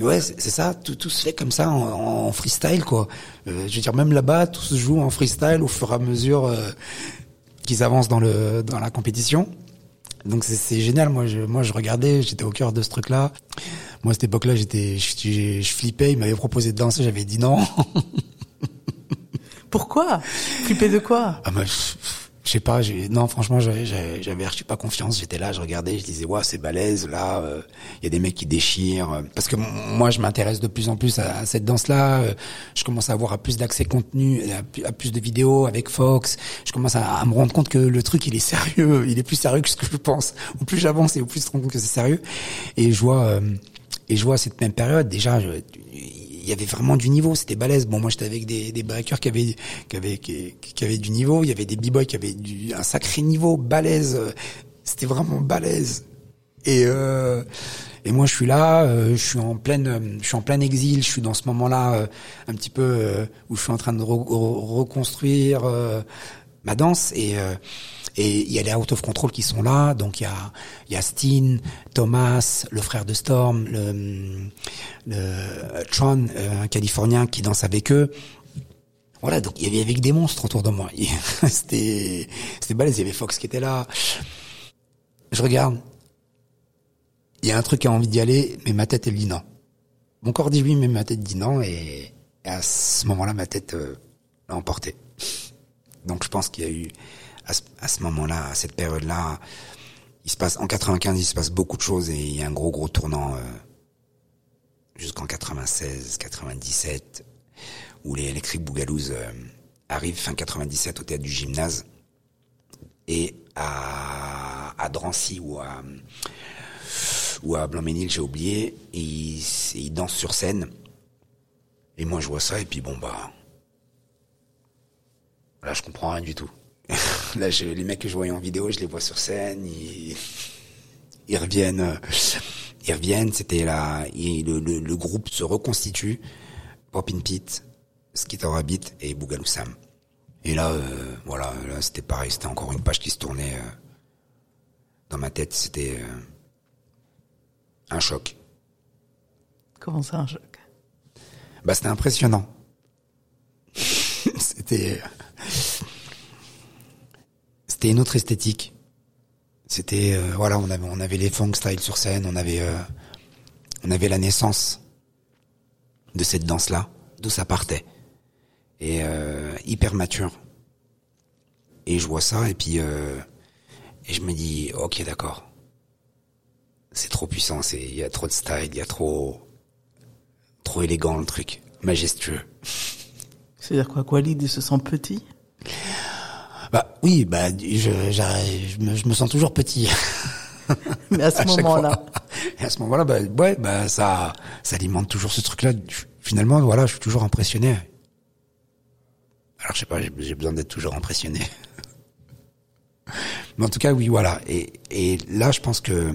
Ouais, c'est ça. Tout, tout se fait comme ça en, en freestyle, quoi. Euh, je veux dire, même là-bas, tout se joue en freestyle au fur et à mesure euh, qu'ils avancent dans le dans la compétition. Donc c'est- génial. Moi, je moi je regardais, j'étais au cœur de ce truc-là. Moi, à cette époque-là, j'étais, je, je, flippais. Ils m'avaient proposé de danser, j'avais dit non. Pourquoi? Flipper de quoi? Ah, je, je sais pas. Non, franchement, j'avais, sais pas confiance. J'étais là, je regardais, je disais, ouais, c'est balèze. Là, il y a des mecs qui déchirent. euh, Parce que moi, je m'intéresse de plus en plus à, cette danse-là. euh, Je commence à avoir à plus d'accès contenu, à, plus- de vidéos avec Fox. Je commence à, me rendre compte que le truc, il est sérieux. Il est plus sérieux que ce que je pense. Au plus j'avance et au plus je me rends compte que c'est sérieux. Et je vois, euh, et je vois cette même période déjà. Il y avait vraiment du niveau, c'était balèze. Bon, moi j'étais avec des, des qui avaient, qui avaient, qui, qui avaient du niveau. Il y avait des b-boys qui avaient du, un sacré niveau, balèze. C'était vraiment balèze. Et euh, et moi je suis là, euh, je suis en pleine, je suis en plein exil. Je suis dans ce moment-là euh, un petit peu euh, où je suis en train de re- reconstruire euh, ma danse et euh, et il y a les Out of Control qui sont là, donc il y a y a Steen, Thomas, le frère de Storm, le, le Tron, euh, un Californien qui danse avec eux. Voilà, donc il y avait avec des monstres autour de moi. c'était c'était balèze, il y avait Fox qui était là. Je regarde, il y a un truc qui a envie d'y aller, mais ma tête elle dit non. Mon corps dit oui, mais ma tête dit non, et, et à ce moment-là, ma tête euh, l'a emporté. Donc je pense qu'il y a eu à ce, à ce moment-là, à cette période-là, il se passe en 95, il se passe beaucoup de choses et il y a un gros gros tournant euh, jusqu'en 96, 97 où les Electric Boogaloos euh, arrivent fin 97 au théâtre du gymnase et à, à Drancy ou à ou à Blanc-Ménil, j'ai oublié, et ils, ils dansent sur scène. Et moi je vois ça et puis bon bah là je comprends rien du tout. Là, je, les mecs que je voyais en vidéo, je les vois sur scène, ils, ils reviennent, euh, ils reviennent. C'était là, le, le, le groupe se reconstitue. Popin Pete, Skitter Rabbit et Boogaloo Sam. Et là, euh, voilà, là c'était pareil, c'était encore une page qui se tournait euh, dans ma tête. C'était euh, un choc. Comment ça, un choc? Bah, c'était impressionnant. c'était, c'était une autre esthétique. C'était, euh, voilà, on avait, on avait les funk style sur scène, on avait, euh, on avait la naissance de cette danse-là, d'où ça partait. Et euh, hyper mature. Et je vois ça et puis euh, et je me dis, ok, d'accord. C'est trop puissant, c'est, il y a trop de style, il y a trop, trop élégant le truc, majestueux. C'est-à-dire quoi Walid, se sent petit? Bah oui, bah je, j'arrive- je, me, je me sens toujours petit. Mais à ce moment-là. Et à ce moment-là, bah ouais, bah ça, ça alimente toujours ce truc-là. Finalement, voilà, je suis toujours impressionné. Alors je sais pas, j'ai besoin d'être toujours impressionné. Mais en tout cas, oui, voilà. Et, et là, je pense que,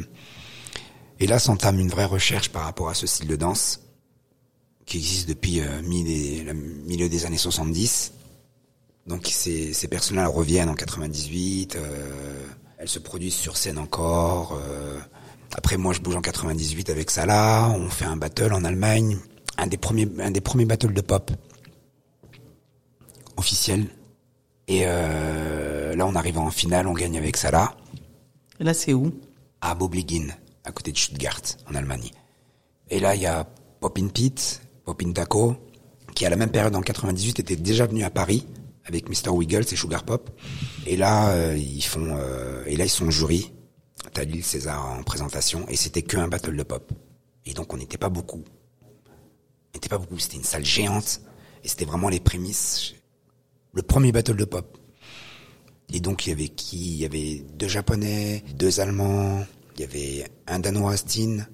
et là, s'entame une vraie recherche par rapport à ce style de danse qui existe depuis euh, milieu des années 70. Donc ces, ces personnes-là reviennent en 98, euh, elles se produisent sur scène encore. euh. Après moi je bouge en 98 avec Salah, on fait un battle en Allemagne un des premiers, un des premiers battles de pop officiels. Et euh, là, on arrive en finale, on gagne avec Salah Et là, c'est où? À Bobligin, à côté de Stuttgart, en Allemagne. Et là, il y a Popin Pete, Popin Taco, qui à la même période en 98 était déjà venu à Paris avec Mr. Wiggles et Sugar Pop. Et là, euh, ils font, euh, et là ils sont jury. T'as Lille César en présentation et c'était que un battle de pop. Et donc on n'était pas beaucoup. On n'était pas beaucoup. C'était une salle géante et c'était vraiment les prémices. Le premier battle de pop. Et donc il y avait qui? Il y avait deux japonais, deux allemands, il y avait un danois Astin,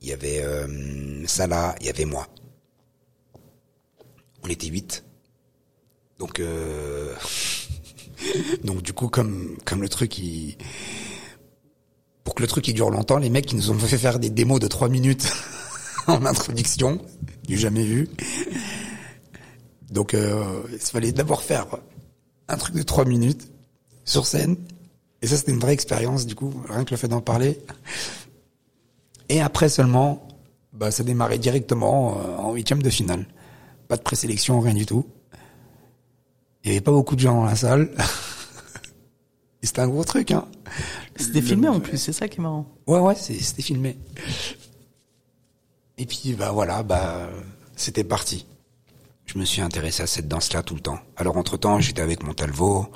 il y avait euh, Salah, il y avait moi. On était huit. Donc euh, donc du coup comme comme le truc il pour que le truc il dure longtemps, les mecs qui nous ont fait faire des démos de trois minutes en introduction, du jamais vu. Donc euh, il fallait d'abord faire un truc de trois minutes sur scène. Et ça, c'était une vraie expérience, du coup, rien que le fait d'en parler. Et après seulement, bah, ça démarrait directement euh, en huitième de finale. Pas de présélection, rien du tout. Il y avait pas beaucoup de gens dans la salle. Et c'était un gros truc, hein. C'était filmé en plus, c'est ça qui est marrant. Ouais, ouais, c'était filmé. Et puis, bah voilà, bah, c'était parti. Je me suis intéressé à cette danse-là tout le temps. Alors, entre-temps, j'étais avec Montalvo,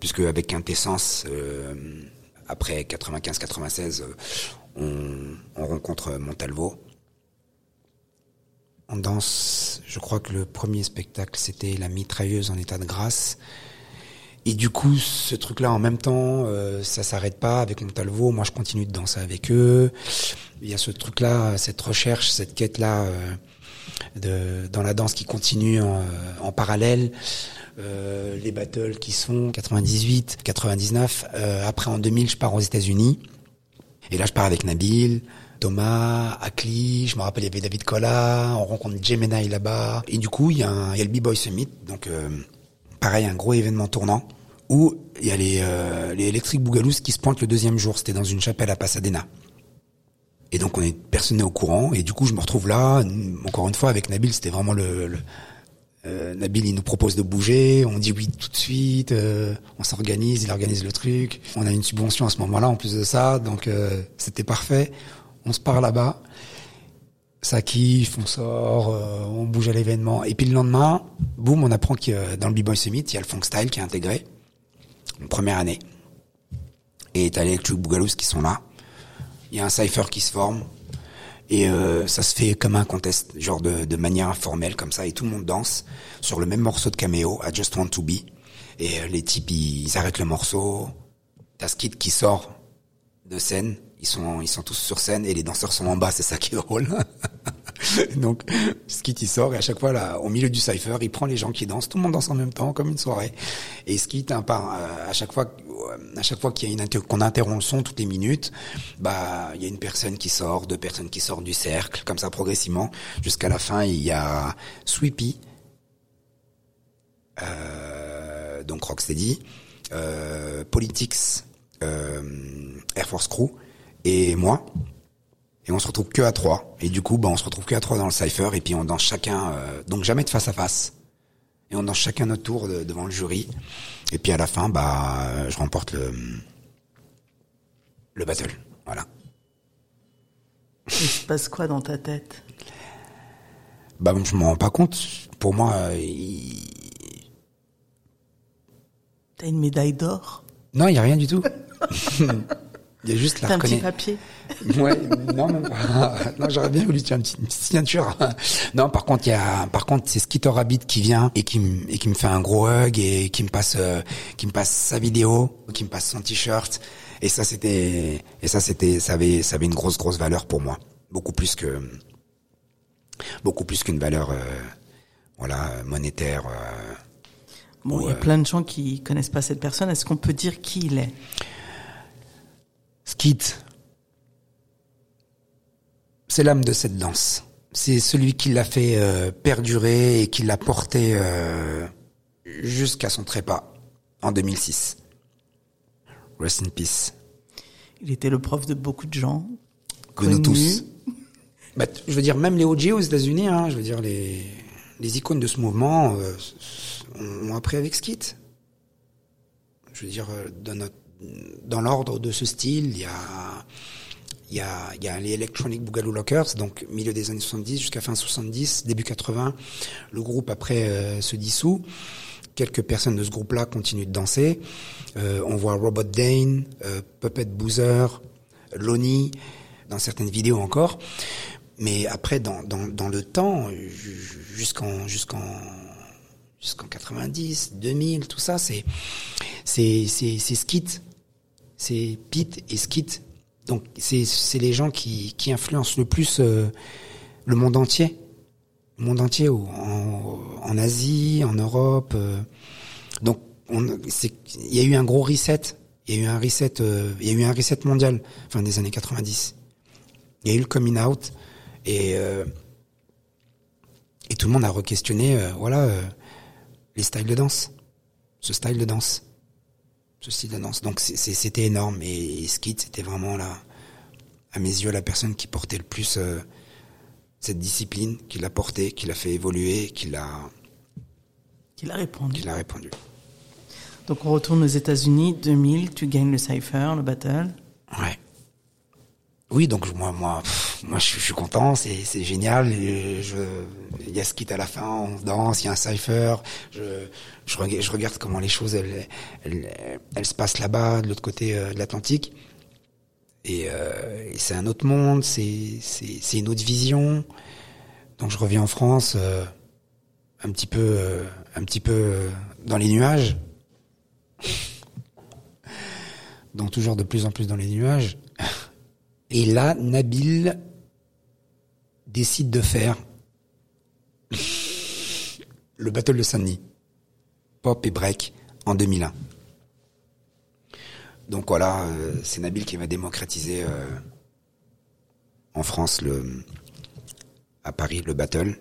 puisque avec Quintessence, euh, après 95-96, euh, on, on rencontre Montalvo. On danse, je crois que le premier spectacle, c'était La mitrailleuse en état de grâce. Et du coup, ce truc-là, en même temps, euh, ça s'arrête pas avec Montalvo. Moi, je continue de danser avec eux. Il y a ce truc-là, cette recherche, cette quête-là euh, dans la danse qui continue en, parallèle. Euh, les battles qui sont 98, 99. Euh, après, en 2000, je pars aux États-Unis. Et là, je pars avec Nabil, Thomas, Akli, je me rappelle, il y avait David Colla, on rencontre Gemini là-bas. Et du coup, il y y a le B-Boy Summit, donc euh, pareil, un gros événement tournant, où il y a les, euh, les Electric qui se pointent le deuxième jour. C'était dans une chapelle à Pasadena. Et donc, on est personne au courant. Et du coup, je me retrouve là, encore une fois, avec Nabil, c'était vraiment le... euh, Nabil, il nous propose de bouger, on dit oui tout de suite, euh, on s'organise, il organise le truc. On a une subvention à ce moment-là en plus de ça, donc c'était parfait. On se part là-bas, ça kiffe, on sort, euh, on bouge à l'événement. Et puis le lendemain, boum, on apprend que euh, dans le B-Boy Summit, il y a le Funk Style qui est intégré, en première année. Et t'as les Electric Boogaloo qui sont là. Il y a un cypher qui se forme. Et euh, ça se fait comme un contest, genre de, manière informelle comme ça, et tout le monde danse sur le même morceau de caméo, I Just Want to Be. Et euh, les types, ils, arrêtent le morceau. T'as Skid qui sort de scène, ils sont ils sont tous sur scène et les danseurs sont en bas, c'est ça qui est drôle. Donc Skid il sort et à chaque fois là, au milieu du cypher, il prend les gens qui dansent, tout le monde danse en même temps comme une soirée. Et par euh, à chaque fois à chaque fois qu'il y a une qu'on interrompt le son toutes les minutes, bah il y a une personne qui sort, deux personnes qui sortent du cercle, comme ça progressivement jusqu'à la fin il y a Sweepy euh, donc Rocksteady, euh, Politics, euh, Air Force Crew et moi. Et on se retrouve que à trois. Et du coup, bah, on se retrouve que à trois dans le cipher et puis on danse chacun, euh, donc jamais de face à face. Et on danse chacun notre tour de- devant le jury. Et puis à la fin, bah, je remporte le le battle. Voilà. Il se passe quoi dans ta tête? Bah, je m'en rends pas compte. Pour moi, euh, il- T'as une médaille d'or? Non, il y a rien du tout. Il y a juste la un petit papier Ouais, non, pas. Non, j'aurais bien voulu une petite, une petite signature. Non, par contre, il y a, par contre, c'est Skitter Rabbit qui vient et qui me, et qui me fait un gros hug et qui me passe, euh, qui me passe sa vidéo, qui me passe son t-shirt. Et ça, c'était, et ça, c'était, ça avait, ça avait une grosse, grosse valeur pour moi. Beaucoup plus que, beaucoup plus qu'une valeur, euh, voilà, monétaire. euh. Bon, il y a Ouais. plein de gens qui connaissent pas cette personne. Est-ce qu'on peut dire qui il est? Skid, c'est l'âme de cette danse. C'est celui qui l'a fait euh, perdurer et qui l'a porté euh, jusqu'à son trépas en 2006. Rest in peace. Il était le prof de beaucoup de gens. De nous tous. Bah, je veux dire, même les OG aux États-Unis, hein, je veux dire, les, les icônes de ce mouvement euh, ont, appris avec Skit. Je veux dire, dans, notre, dans l'ordre de ce style, il y a, les Electronic Boogaloo Lockers, donc milieu des années 70 jusqu'à fin 70, début 80. Le groupe après euh, se dissout. Quelques personnes de ce groupe-là continuent de danser. Euh, on voit Robot Dane, euh, Puppet Boozer, Lonnie, dans certaines vidéos encore. Mais après, dans, le temps, ju- jusqu'en jusqu'en jusqu'en 90, 2000, tout ça, c'est c'est c'est c'est Pete et Skit. Donc c'est les gens qui qui influencent le plus euh, le monde entier, le monde entier en, en Asie, en Europe. euh. donc il y a eu un gros reset, il y a eu un reset, euh, il y a eu un reset mondial fin des années 90. Il y a eu le coming out et et tout le monde a re-questionné, voilà, les styles de danse, ce style de danse, ce style de danse. Donc c'était énorme et, et Skid c'était vraiment là, à mes yeux, la personne qui portait le plus euh, cette discipline, qui l'a porté, qui l'a fait évoluer, qui l'a Qu'il a répondu. qui l'a répandu. Donc on retourne aux États-Unis, 2000, tu gagnes le Cypher, le battle. Ouais. Oui, donc moi, moi, moi, je, suis- content, c'est, génial. il y a ce kit à la fin, on danse, il y a un cipher. Je, je, rega- je regarde comment les choses, elles, se passent là-bas, de l'autre côté euh, de l'Atlantique. Et, euh, et c'est un autre monde, c'est, une autre vision. Donc je reviens en France, euh, un petit peu, un petit peu dans les nuages. Donc toujours de plus en plus dans les nuages. Et là, Nabil décide de faire le Battle de Saint-Denis, pop et break en 2001. Donc voilà, euh, c'est Nabil qui va démocratiser euh, en France le à Paris le battle.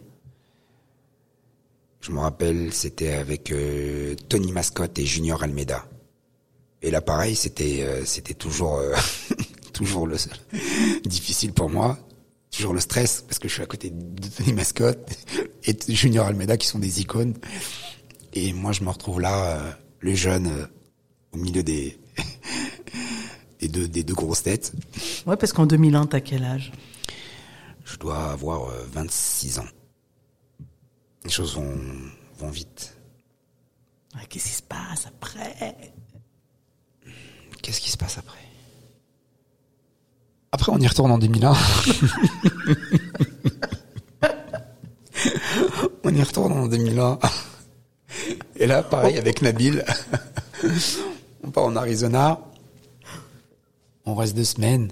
Je me rappelle, c'était avec euh, Tony Mascotte et Junior Almeida. Et là, pareil, c'était c'était toujours toujours le difficile pour moi, toujours le stress parce que je suis à côté de Tony Mascotte et de Junior Almeida qui sont des icônes. Et moi, je me retrouve là, euh, le jeune, euh, au milieu des des deux des deux grosses têtes. Ouais, parce qu'en 2001, t'as quel âge? Je dois avoir euh, 26 ans. Les choses vont vont vite. Qu'est-ce qui se passe après? Qu'est-ce qui se passe après? Après, on y retourne en 2001. on y retourne en 2001. Et là, pareil, avec Nabil, on part en Arizona. On reste deux semaines.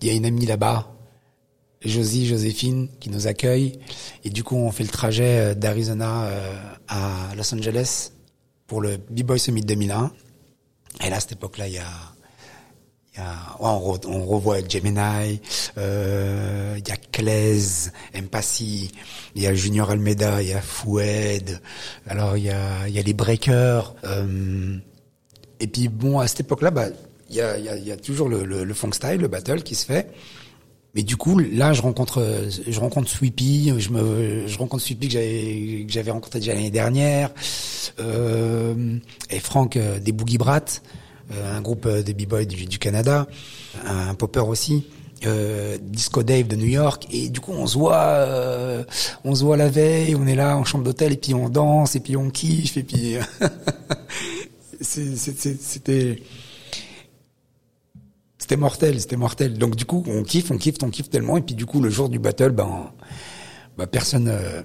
Il y a une amie là-bas, Josie, Joséphine, qui nous accueille. Et du coup, on fait le trajet euh, d'Arizona euh, à Los Angeles pour le B-Boy Summit 2001. Et là, à cette époque-là, il y a, il y a ouais, on, re- on revoit Gemini, euh, il y a Claise, Empathy, il y a Junior Almeida, il y a Foued, alors il y a, il y a les Breakers. euh, et puis bon, à cette époque-là, bah, il y a, il y, a, y a toujours le, le, le funk style, le battle qui se fait. Mais du coup, là, je rencontre, je rencontre Sweepy, je me, je rencontre Sweepy que j'avais, que j'avais rencontré déjà l'année dernière, euh, et Franck euh, des Boogie Brats, un groupe euh, de b-boys du, Canada, un, popper aussi, euh, Disco Dave de New York, et du coup, on se voit, euh, on se voit la veille, on est là en chambre d'hôtel, et puis on danse, et puis on kiffe, et puis c'était c'était mortel, c'était mortel. Donc du coup, on kiffe, on kiffe, on kiffe tellement, et puis du coup, le jour du battle, ben, ben personne, euh,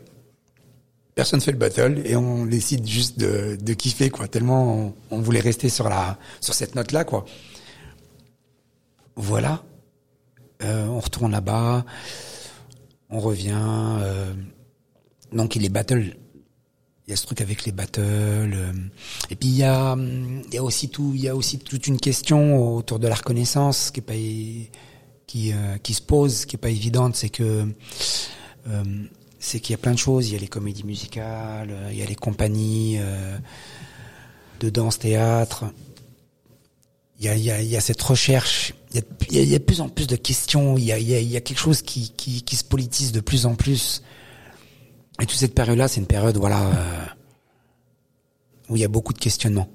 personne fait le battle, et on décide juste de, de kiffer, quoi. Tellement on, voulait rester sur la, sur cette note-là, quoi. Voilà. Euh, on retourne là-bas, on revient. euh, donc les battles, il y a ce truc avec les battles. euh, et puis il y a, il y a aussi tout, il y a aussi toute une question autour de la reconnaissance qui est pas qui qui se pose, qui est pas évidente, c'est que c'est qu'il y a plein de choses. Il y a les comédies musicales, euh, il y a les compagnies euh, de danse, théâtre. il y a, il y, a, il y a cette recherche, il y a, il y de plus en plus de questions, il y a, il y a, il y a quelque chose qui, qui, qui se politise de plus en plus. Et toute cette période-là, c'est une période, voilà, euh, où il y a beaucoup de questionnements.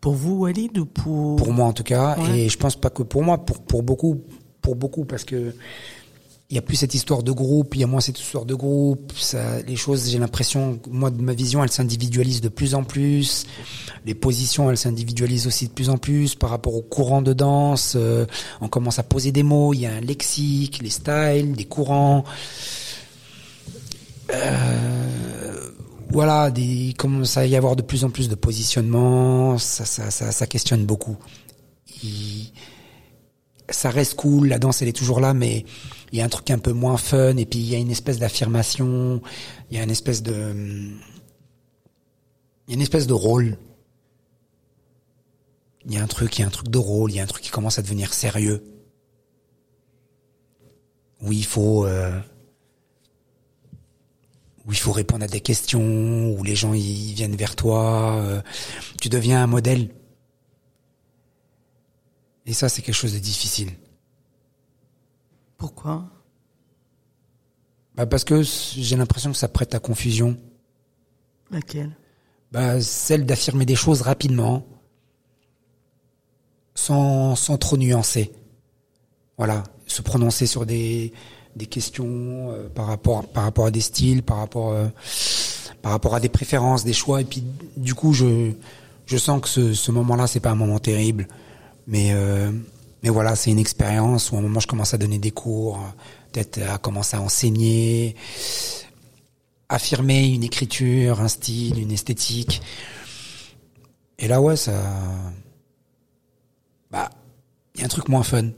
Pour vous, Walid, ou pour... Pour moi, en tout cas, Ouais. et je pense pas que pour moi, pour pour beaucoup, pour beaucoup, parce que il y a plus cette histoire de groupe, il y a moins cette histoire de groupe. Ça, les choses, j'ai l'impression, moi, de ma vision, elles s'individualisent de plus en plus. Les positions, elles s'individualisent aussi de plus en plus par rapport au courant de danse. euh, on commence à poser des mots. Il y a un lexique, les styles, des courants. Euh, voilà, des, il commence à y avoir de plus en plus de positionnements. Ça, ça, ça, ça questionne beaucoup. Ça reste cool, la danse elle est toujours là, mais il y a un truc un peu moins fun, et puis il y a une espèce d'affirmation, il y a une espèce de, il y a une espèce de rôle. Il y a un truc, il y a un truc de rôle, il y a un truc qui commence à devenir sérieux. Où il faut, euh, où il faut répondre à des questions, où les gens ils viennent vers toi, euh, tu deviens un modèle. Et ça, c'est quelque chose de difficile. Pourquoi? Bah parce que j'ai l'impression que ça prête à confusion. Laquelle? Bah, celle d'affirmer des choses rapidement, sans, sans trop nuancer. Voilà, se prononcer sur des, des questions euh, par rapport par rapport à des styles, par rapport euh, par rapport à des préférences, des choix. Et puis du coup, je je sens que ce, ce moment-là, c'est pas un moment terrible, mais euh, mais voilà, c'est une expérience où à un moment je commence à donner des cours, peut-être à commencer à enseigner, affirmer une écriture, un style, une esthétique. Et là, ouais, ça, bah, il y a un truc moins fun.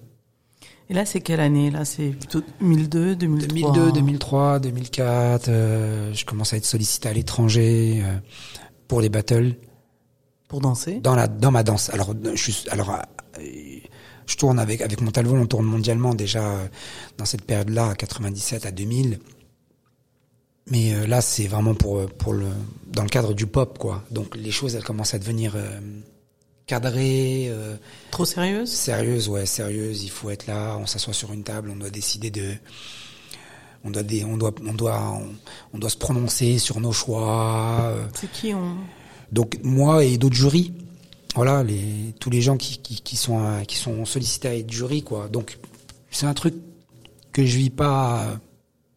Et là, c'est quelle année? Là, c'est plutôt 2002, 2003 2002, 2003, 2004, euh, je commence à être sollicité à l'étranger euh, pour les battles Pour danser? Dans la dans ma danse. Alors je suis alors euh, je tourne avec avec mon talon, on tourne mondialement déjà euh, dans cette période-là, à 97 à 2000. Mais euh, là, c'est vraiment pour euh, pour le dans le cadre du pop quoi. Donc les choses elles commencent à devenir euh, cadrées, euh, Trop sérieuse sérieuses, ouais, sérieuses. Il faut être là, on s'assoit sur une table, on doit décider de on doit dé- on doit on doit on, on doit se prononcer sur nos choix. C'est qui on... donc moi et d'autres jurys, voilà, les, tous les gens qui, qui, qui sont euh, qui sont sollicités à être jury, quoi. Donc c'est un truc que je vis pas euh,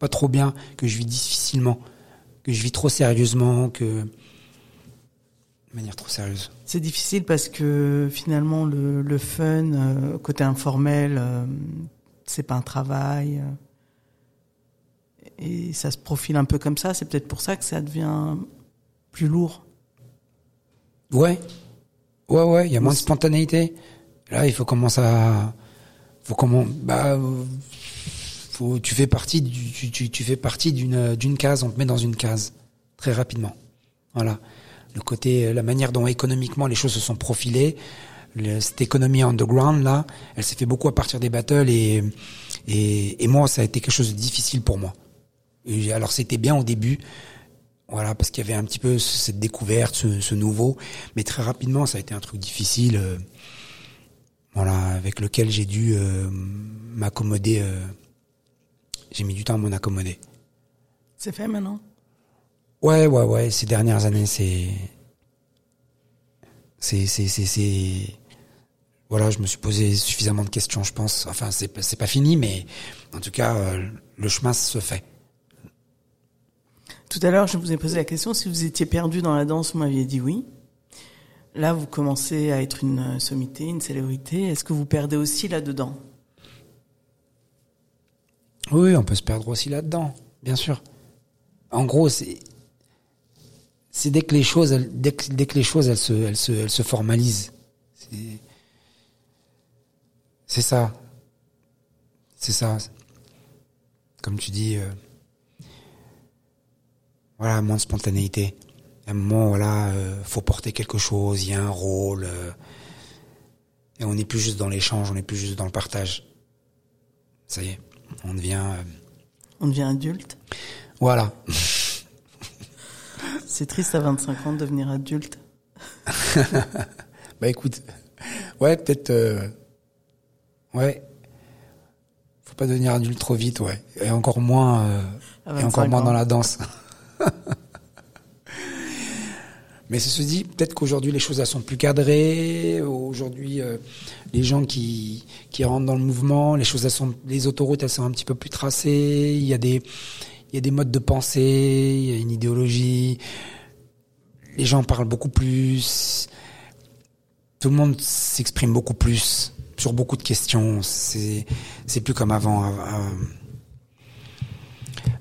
pas trop bien, que je vis difficilement, que je vis trop sérieusement, que de manière trop sérieuse. C'est difficile parce que finalement, le, le fun, euh, côté informel, euh, c'est pas un travail. euh, et ça se profile un peu comme ça. C'est peut-être pour ça que ça devient plus lourd. Ouais, ouais, ouais. Il y a moins de spontanéité. Là, il faut commencer à, faut comment, bah, euh, faut, tu fais partie du, tu, tu, tu fais partie d'une d'une case. On te met dans une case très rapidement. Voilà. Le côté, la manière dont économiquement les choses se sont profilées, le- cette économie underground là, elle s'est fait beaucoup à partir des battles et, et et moi ça a été quelque chose de difficile pour moi. Et alors c'était bien au début, voilà, parce qu'il y avait un petit peu cette découverte, ce, ce nouveau, mais très rapidement ça a été un truc difficile, euh, voilà, avec lequel j'ai dû euh, m'accommoder. euh, j'ai mis du temps à m'en accommoder. C'est fait maintenant? Ouais, ouais, ouais. Ces dernières années, c'est, c'est, c'est, voilà, je me suis posé suffisamment de questions, je pense. Enfin, c'est, pas- fini, mais en tout cas, le chemin se fait. Tout à l'heure, je vous ai posé la question si vous étiez perdu dans la danse, vous m'aviez dit oui. Là, vous commencez à être une sommité, une célébrité. Est-ce que vous perdez aussi là-dedans? Oui, on peut se perdre aussi là-dedans, bien sûr. En gros, c'est, dès que les choses, se, formalisent. C'est, c'est ça. C'est ça. Comme tu dis, euh, voilà, moins de spontanéité. À un moment, voilà, euh, faut porter quelque chose, il y a un rôle. euh, et on n'est plus juste dans l'échange, on n'est plus juste dans le partage. Ça y est, on devient... euh, On devient adulte. voilà. C'est triste à 25 ans de devenir adulte. Bah écoute, ouais, peut-être. euh, ouais. Faut pas devenir adulte trop vite, ouais. Et encore moins, et encore 25 moins ans. dans la danse. Mais ceci dit, peut-être qu'aujourd'hui les choses sont plus cadrées. Aujourd'hui, euh, les gens qui qui rentrent dans le mouvement, les choses les autoroutes elles sont un petit peu plus tracées. Il y a des il y a des modes de pensée, il y a une idéologie. Les gens parlent beaucoup plus. Tout le monde s'exprime beaucoup plus sur beaucoup de questions. C'est c'est plus comme. Avant,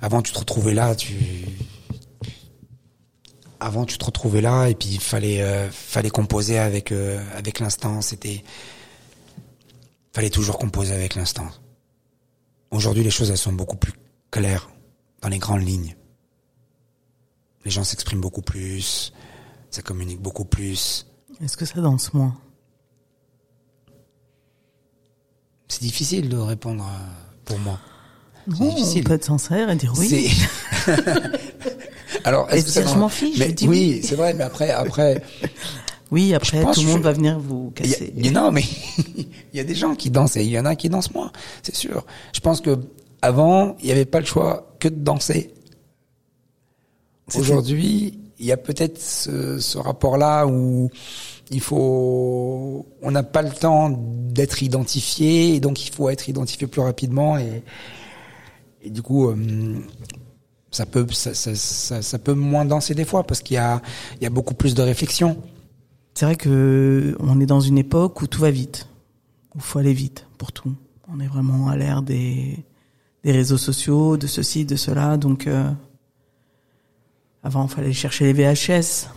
avant, tu te retrouvais là, tu avant tu te retrouvais là et puis il fallait euh, fallait composer avec euh, avec l'instant. C'était fallait toujours composer avec l'instant. Aujourd'hui les choses elles sont beaucoup plus claires dans les grandes lignes. Les gens s'expriment beaucoup plus ça communique beaucoup plus. Est-ce que ça danse moins? C'est difficile de répondre euh, pour moi. Non, difficile. on peut être sincère et dire oui. Alors est-ce que ça je m'en fiche, mais je dis oui, oui. c'est vrai mais après après Oui, après, tout le monde va venir vous casser. a- non, mais il y a des gens qui dansent et il y en a qui dansent moins, c'est sûr. Je pense que avant, il n'y avait pas le choix que de danser. Aujourd'hui, il y a peut-être ce, ce rapport-là où il faut, on n'a pas le temps d'être identifié et donc il faut être identifié plus rapidement et, et du coup, euh, ça peut, ça, ça, ça, ça peut moins danser des fois parce qu'il y a, il y a beaucoup plus de réflexion. C'est vrai que on est dans une époque où tout va vite, où faut aller vite pour tout. On est vraiment à l'ère des des réseaux sociaux, de ceci, de cela. Donc euh, avant, il fallait chercher les VHS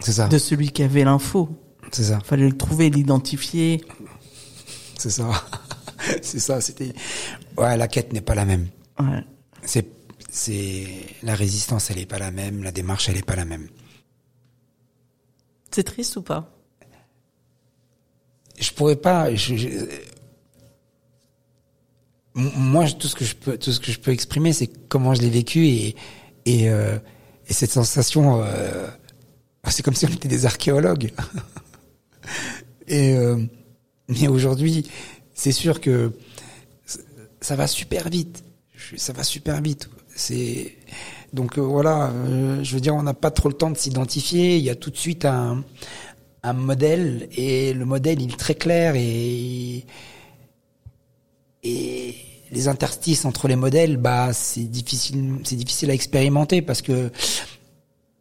C'est ça. de celui qui avait l'info. C'est ça. Fallait le trouver, l'identifier. C'est ça. c'est ça, c'était Ouais, la quête n'est pas la même. Ouais. C'est c'est la résistance, elle est pas la même, la démarche, elle est pas la même. C'est triste ou pas? Je pourrais pas je- je- M- moi tout ce que je peux tout ce que je peux exprimer c'est comment je l'ai vécu et et euh, et cette sensation euh, c'est comme si on était des archéologues. et euh, mais aujourd'hui, c'est sûr que ça va super vite. Ça va super vite. C'est donc euh, voilà. euh, je veux dire, on n'a pas trop le temps de s'identifier. Il y a tout de suite un un modèle et le modèle il est très clair et et les interstices entre les modèles, bah c'est difficile, c'est difficile à expérimenter parce que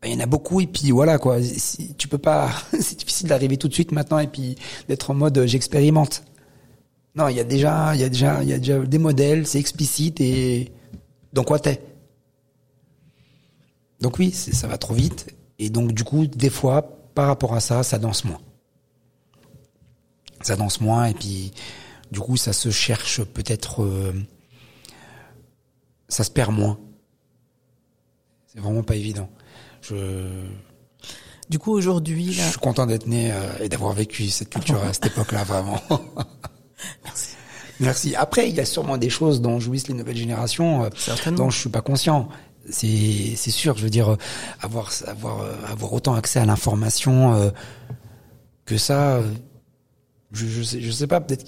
bah, il y en a beaucoup et puis voilà quoi. Tu peux pas, c'est difficile d'arriver tout de suite maintenant et puis d'être en mode euh, j'expérimente. Non, il y a déjà, il y a déjà, il y a déjà des modèles, c'est explicite et donc quoi t'es? Donc oui, ça va trop vite et donc du coup des fois par rapport à ça, ça danse moins. Ça danse moins et puis du coup ça se cherche peut-être, euh, ça se perd moins. C'est vraiment pas évident. Je, Du coup, aujourd'hui, je suis content d'être né euh, et d'avoir vécu cette culture à cette époque-là, vraiment. Merci. Merci. Après, il y a sûrement des choses dont jouissent les nouvelles générations, euh, Certainement. dont je suis pas conscient. C'est c'est sûr. Je veux dire, euh, avoir avoir euh, avoir autant accès à l'information euh, que ça, je je sais je sais pas peut-être.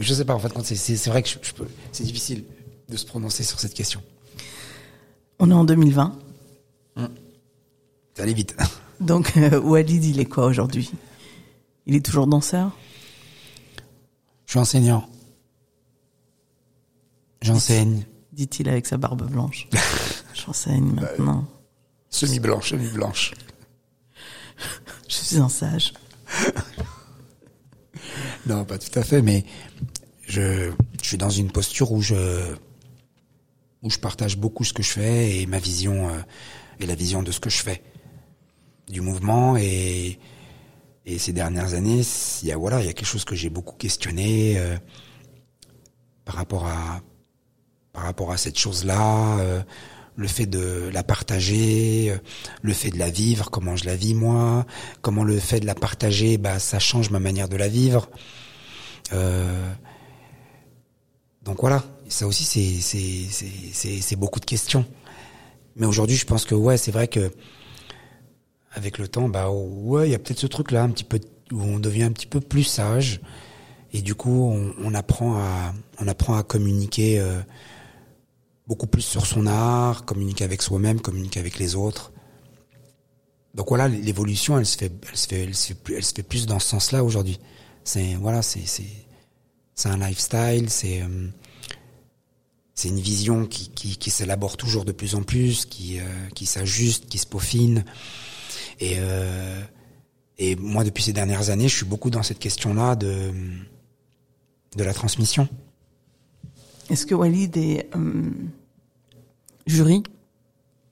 Je sais pas. En fait, quand c'est c'est vrai que je, je peux. C'est difficile de se prononcer sur cette question. on est en 2020. Ça allait vite. Donc, euh, Walid, il est quoi aujourd'hui? Il est toujours danseur? Je suis enseignant. J'enseigne. dit-il avec sa barbe blanche. J'enseigne maintenant. Semi-blanche, semi-blanche. Je suis un sage. Non, pas tout à fait, mais je, je suis dans une posture où je où je partage beaucoup ce que je fais et ma vision euh, et la vision de ce que je fais du mouvement et et ces dernières années, il y a voilà, il y a quelque chose que j'ai beaucoup questionné euh, par rapport à par rapport à cette chose-là, euh, le fait de la partager, euh, le fait de la vivre, comment je la vis moi, comment le fait de la partager, bah ça change ma manière de la vivre. Euh, donc voilà, ça aussi c'est c'est c'est beaucoup de questions. Mais aujourd'hui, je pense que ouais, c'est vrai que avec le temps, bah ouais, il y a peut-être ce truc là, un petit peu où on devient un petit peu plus sage et du coup on, apprend à communiquer euh, beaucoup plus sur son art, communiquer avec soi-même, communiquer avec les autres. Donc voilà, l'évolution, elle se fait, elle se fait, plus, elle se fait plus dans ce sens-là aujourd'hui. C'est voilà, c'est un lifestyle, c'est euh, une vision qui s'élabore toujours de plus en plus, qui euh, qui s'ajuste, qui se peaufine. Et euh, et moi, depuis ces dernières années, je suis beaucoup dans cette question-là de de la transmission. Est-ce que Walid est euh, jury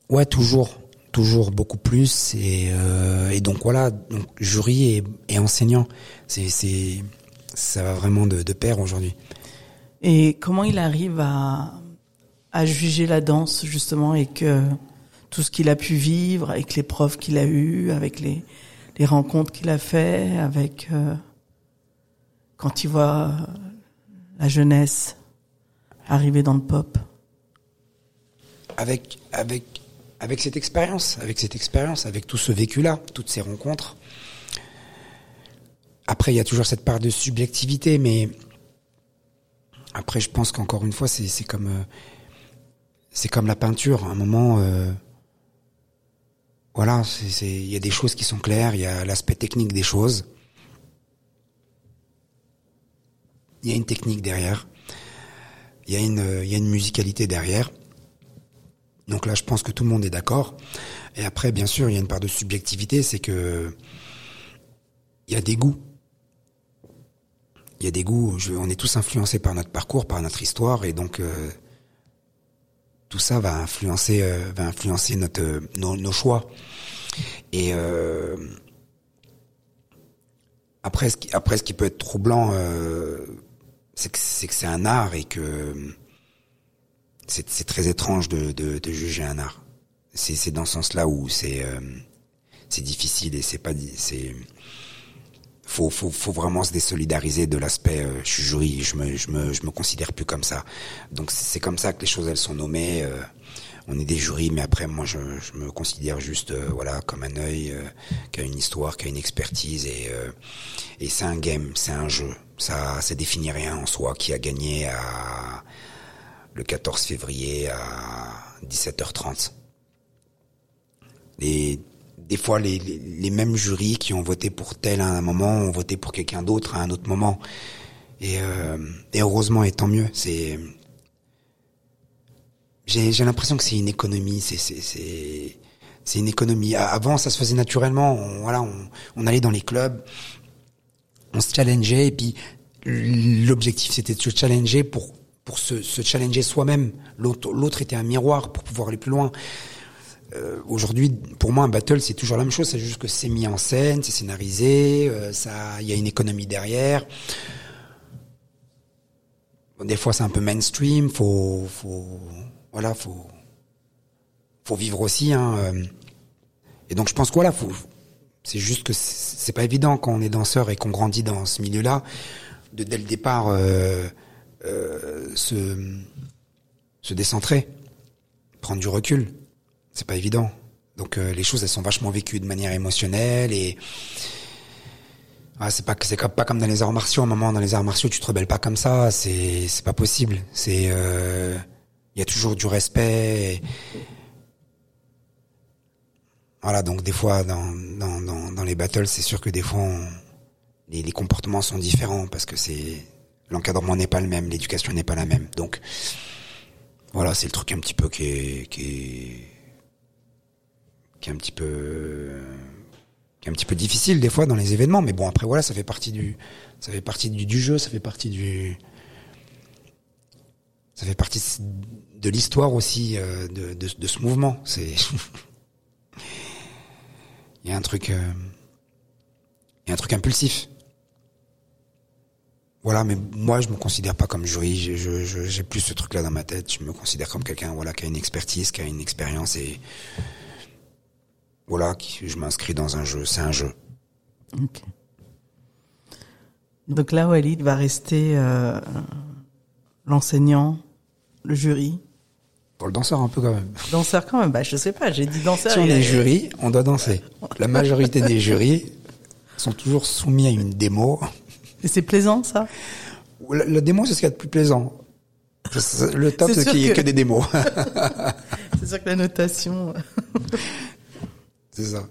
Ouais, toujours, toujours beaucoup plus. Et, euh, et donc voilà, donc jury et, et enseignant, c'est c'est ça va vraiment de, de pair aujourd'hui. Et comment il arrive à, à juger la danse, justement, et que tout ce qu'il a pu vivre, avec les profs qu'il a eus, avec les, rencontres qu'il a fait, avec euh, quand il voit euh, la jeunesse arriver dans le pop. Avec avec avec cette expérience, avec cette expérience, avec tout ce vécu-là, toutes ces rencontres. Après, il y a toujours cette part de subjectivité, mais après, je pense qu'encore une fois, c'est c'est comme euh, c'est comme la peinture. À un moment, voilà, c'est il y a des choses qui sont claires, il y a l'aspect technique des choses. Il y a une technique derrière. Il y a une il y a une musicalité derrière. Donc là, je pense que tout le monde est d'accord. Et après, bien sûr, il y a une part de subjectivité, c'est que il y a des goûts. Il y a des goûts. On est tous influencés par notre parcours, par notre histoire, et donc euh, tout ça va influencer, euh, va influencer notre euh, nos, choix. Et euh, après, ce qui, après, ce qui peut être troublant, c'est que c'est un art et que c'est très étrange de, de, juger un art. C'est dans ce sens-là où c'est difficile et c'est pas c'est faut faut faut vraiment se désolidariser de l'aspect euh, je suis jury, je me je me je me considère plus comme ça. Donc c'est comme ça que les choses elles sont nommées. euh, on est des jurys, mais après moi je, je me considère juste euh, voilà comme un œil euh, qui a une histoire, qui a une expertise et euh, et c'est un game, c'est un jeu. Ça ça définit rien en soi. Qui a gagné à le 14 février à 17h30. Et des fois, les, les, les mêmes jurys qui ont voté pour tel à un moment ont voté pour quelqu'un d'autre à un autre moment. Et, euh, et heureusement, et tant mieux. C'est j'ai l'impression que c'est une économie. C'est c'est c'est une économie. Avant, ça se faisait naturellement. On, voilà, on, on allait dans les clubs, on se challengeait et puis l'objectif c'était de se challenger pour pour se, se challenger soi-même. L'autre l'autre était un miroir pour pouvoir aller plus loin. Euh, Aujourd'hui, pour moi, un battle c'est toujours la même chose. C'est juste que c'est mis en scène, c'est scénarisé, euh, il y a une économie derrière. Des fois, c'est un peu mainstream. Faut, faut, voilà, faut, faut vivre aussi. Hein, euh. et donc, je pense que voilà, faut, c'est juste que c'est pas évident quand on est danseur et qu'on grandit dans ce milieu-là, de dès le départ se, se décentrer, prendre du recul. C'est pas évident. Donc euh, les choses elles sont vachement vécues de manière émotionnelle et ah, c'est pas c'est pas comme dans les arts martiaux. À un moment dans les arts martiaux tu te rebelles pas comme ça. C'est c'est pas possible. C'est euh, il y a toujours du respect. voilà, donc des fois dans, dans, dans, dans les battles, c'est sûr que des fois les, les comportements sont différents parce que c'est l'encadrement n'est pas le même, l'éducation n'est pas la même. Donc voilà, c'est le truc un petit peu qui est qui est, qui est un petit peu qui est un petit peu difficile des fois dans les événements, mais bon après voilà, ça fait partie du ça fait partie du, du jeu, ça fait partie du ça fait partie de l'histoire aussi euh, de, de, ce mouvement. C'est il y a un truc euh, il y a un truc impulsif. Voilà, mais moi je me considère pas comme jury, j'ai je, je, plus ce truc-là dans ma tête. Je me considère comme quelqu'un voilà qui a une expertise, qui a une expérience et voilà, je m'inscris dans un jeu. C'est un jeu. Ok. Donc là, Walid va rester euh, l'enseignant, le jury. Pour le danseur un peu quand même. Danseur quand même, bah je sais pas, j'ai dit danseur. Si on est jury, on doit danser. La majorité des jurys sont toujours soumis à une démo. Et c'est plaisant, ça? La, la démo, c'est ce qu'il y a de plus plaisant. Le top, C'est qu'il n'y ait que- que des démos. C'est sûr que la notation... c'est ça.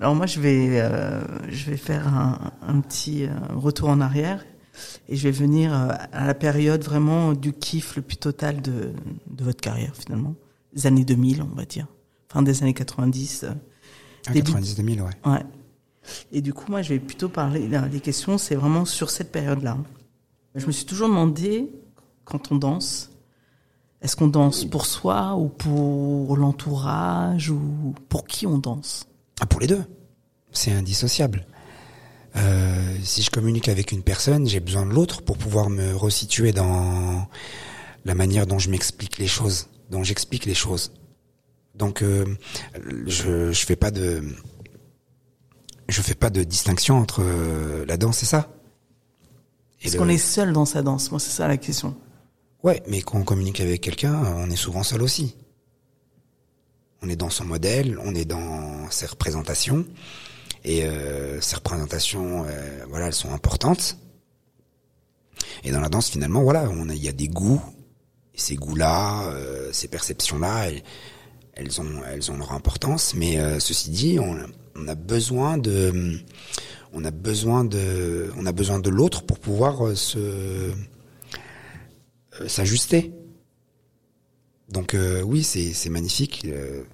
Alors moi, je vais, euh, je vais faire un, un petit euh, retour en arrière et je vais venir euh, à la période vraiment du kiff le plus total de, de votre carrière finalement, les années 2000, on va dire, fin des années 90. euh, Ah, Début- 90 2000, ouais. Ouais. Et du coup, moi, je vais plutôt parler. les questions, c'est vraiment sur cette période-là. Je me suis toujours demandé, quand on danse, est-ce qu'on danse pour soi ou pour l'entourage ou pour qui on danse? Ah, pour les deux. C'est indissociable. Euh, si je communique avec une personne, j'ai besoin de l'autre pour pouvoir me resituer dans la manière dont je m'explique les choses, dont j'explique les choses. Donc, euh, je je fais pas de je fais pas de distinction entre euh, la danse et ça. Est-ce le- qu'on est seul dans sa danse Moi, c'est ça la question. Ouais, mais quand on communique avec quelqu'un, on est souvent seul aussi. On est dans son modèle, on est dans ses représentations, et euh, ces représentations, euh, voilà, elles sont importantes. Et dans la danse, finalement, voilà, il y a des goûts, ces goûts-là, euh, ces perceptions-là, elles, ont, elles ont leur importance. Mais euh, ceci dit, on, on a besoin de, on a besoin de, on a besoin de l'autre pour pouvoir euh, se euh, s'ajuster. Donc euh, oui, c'est magnifique. euh,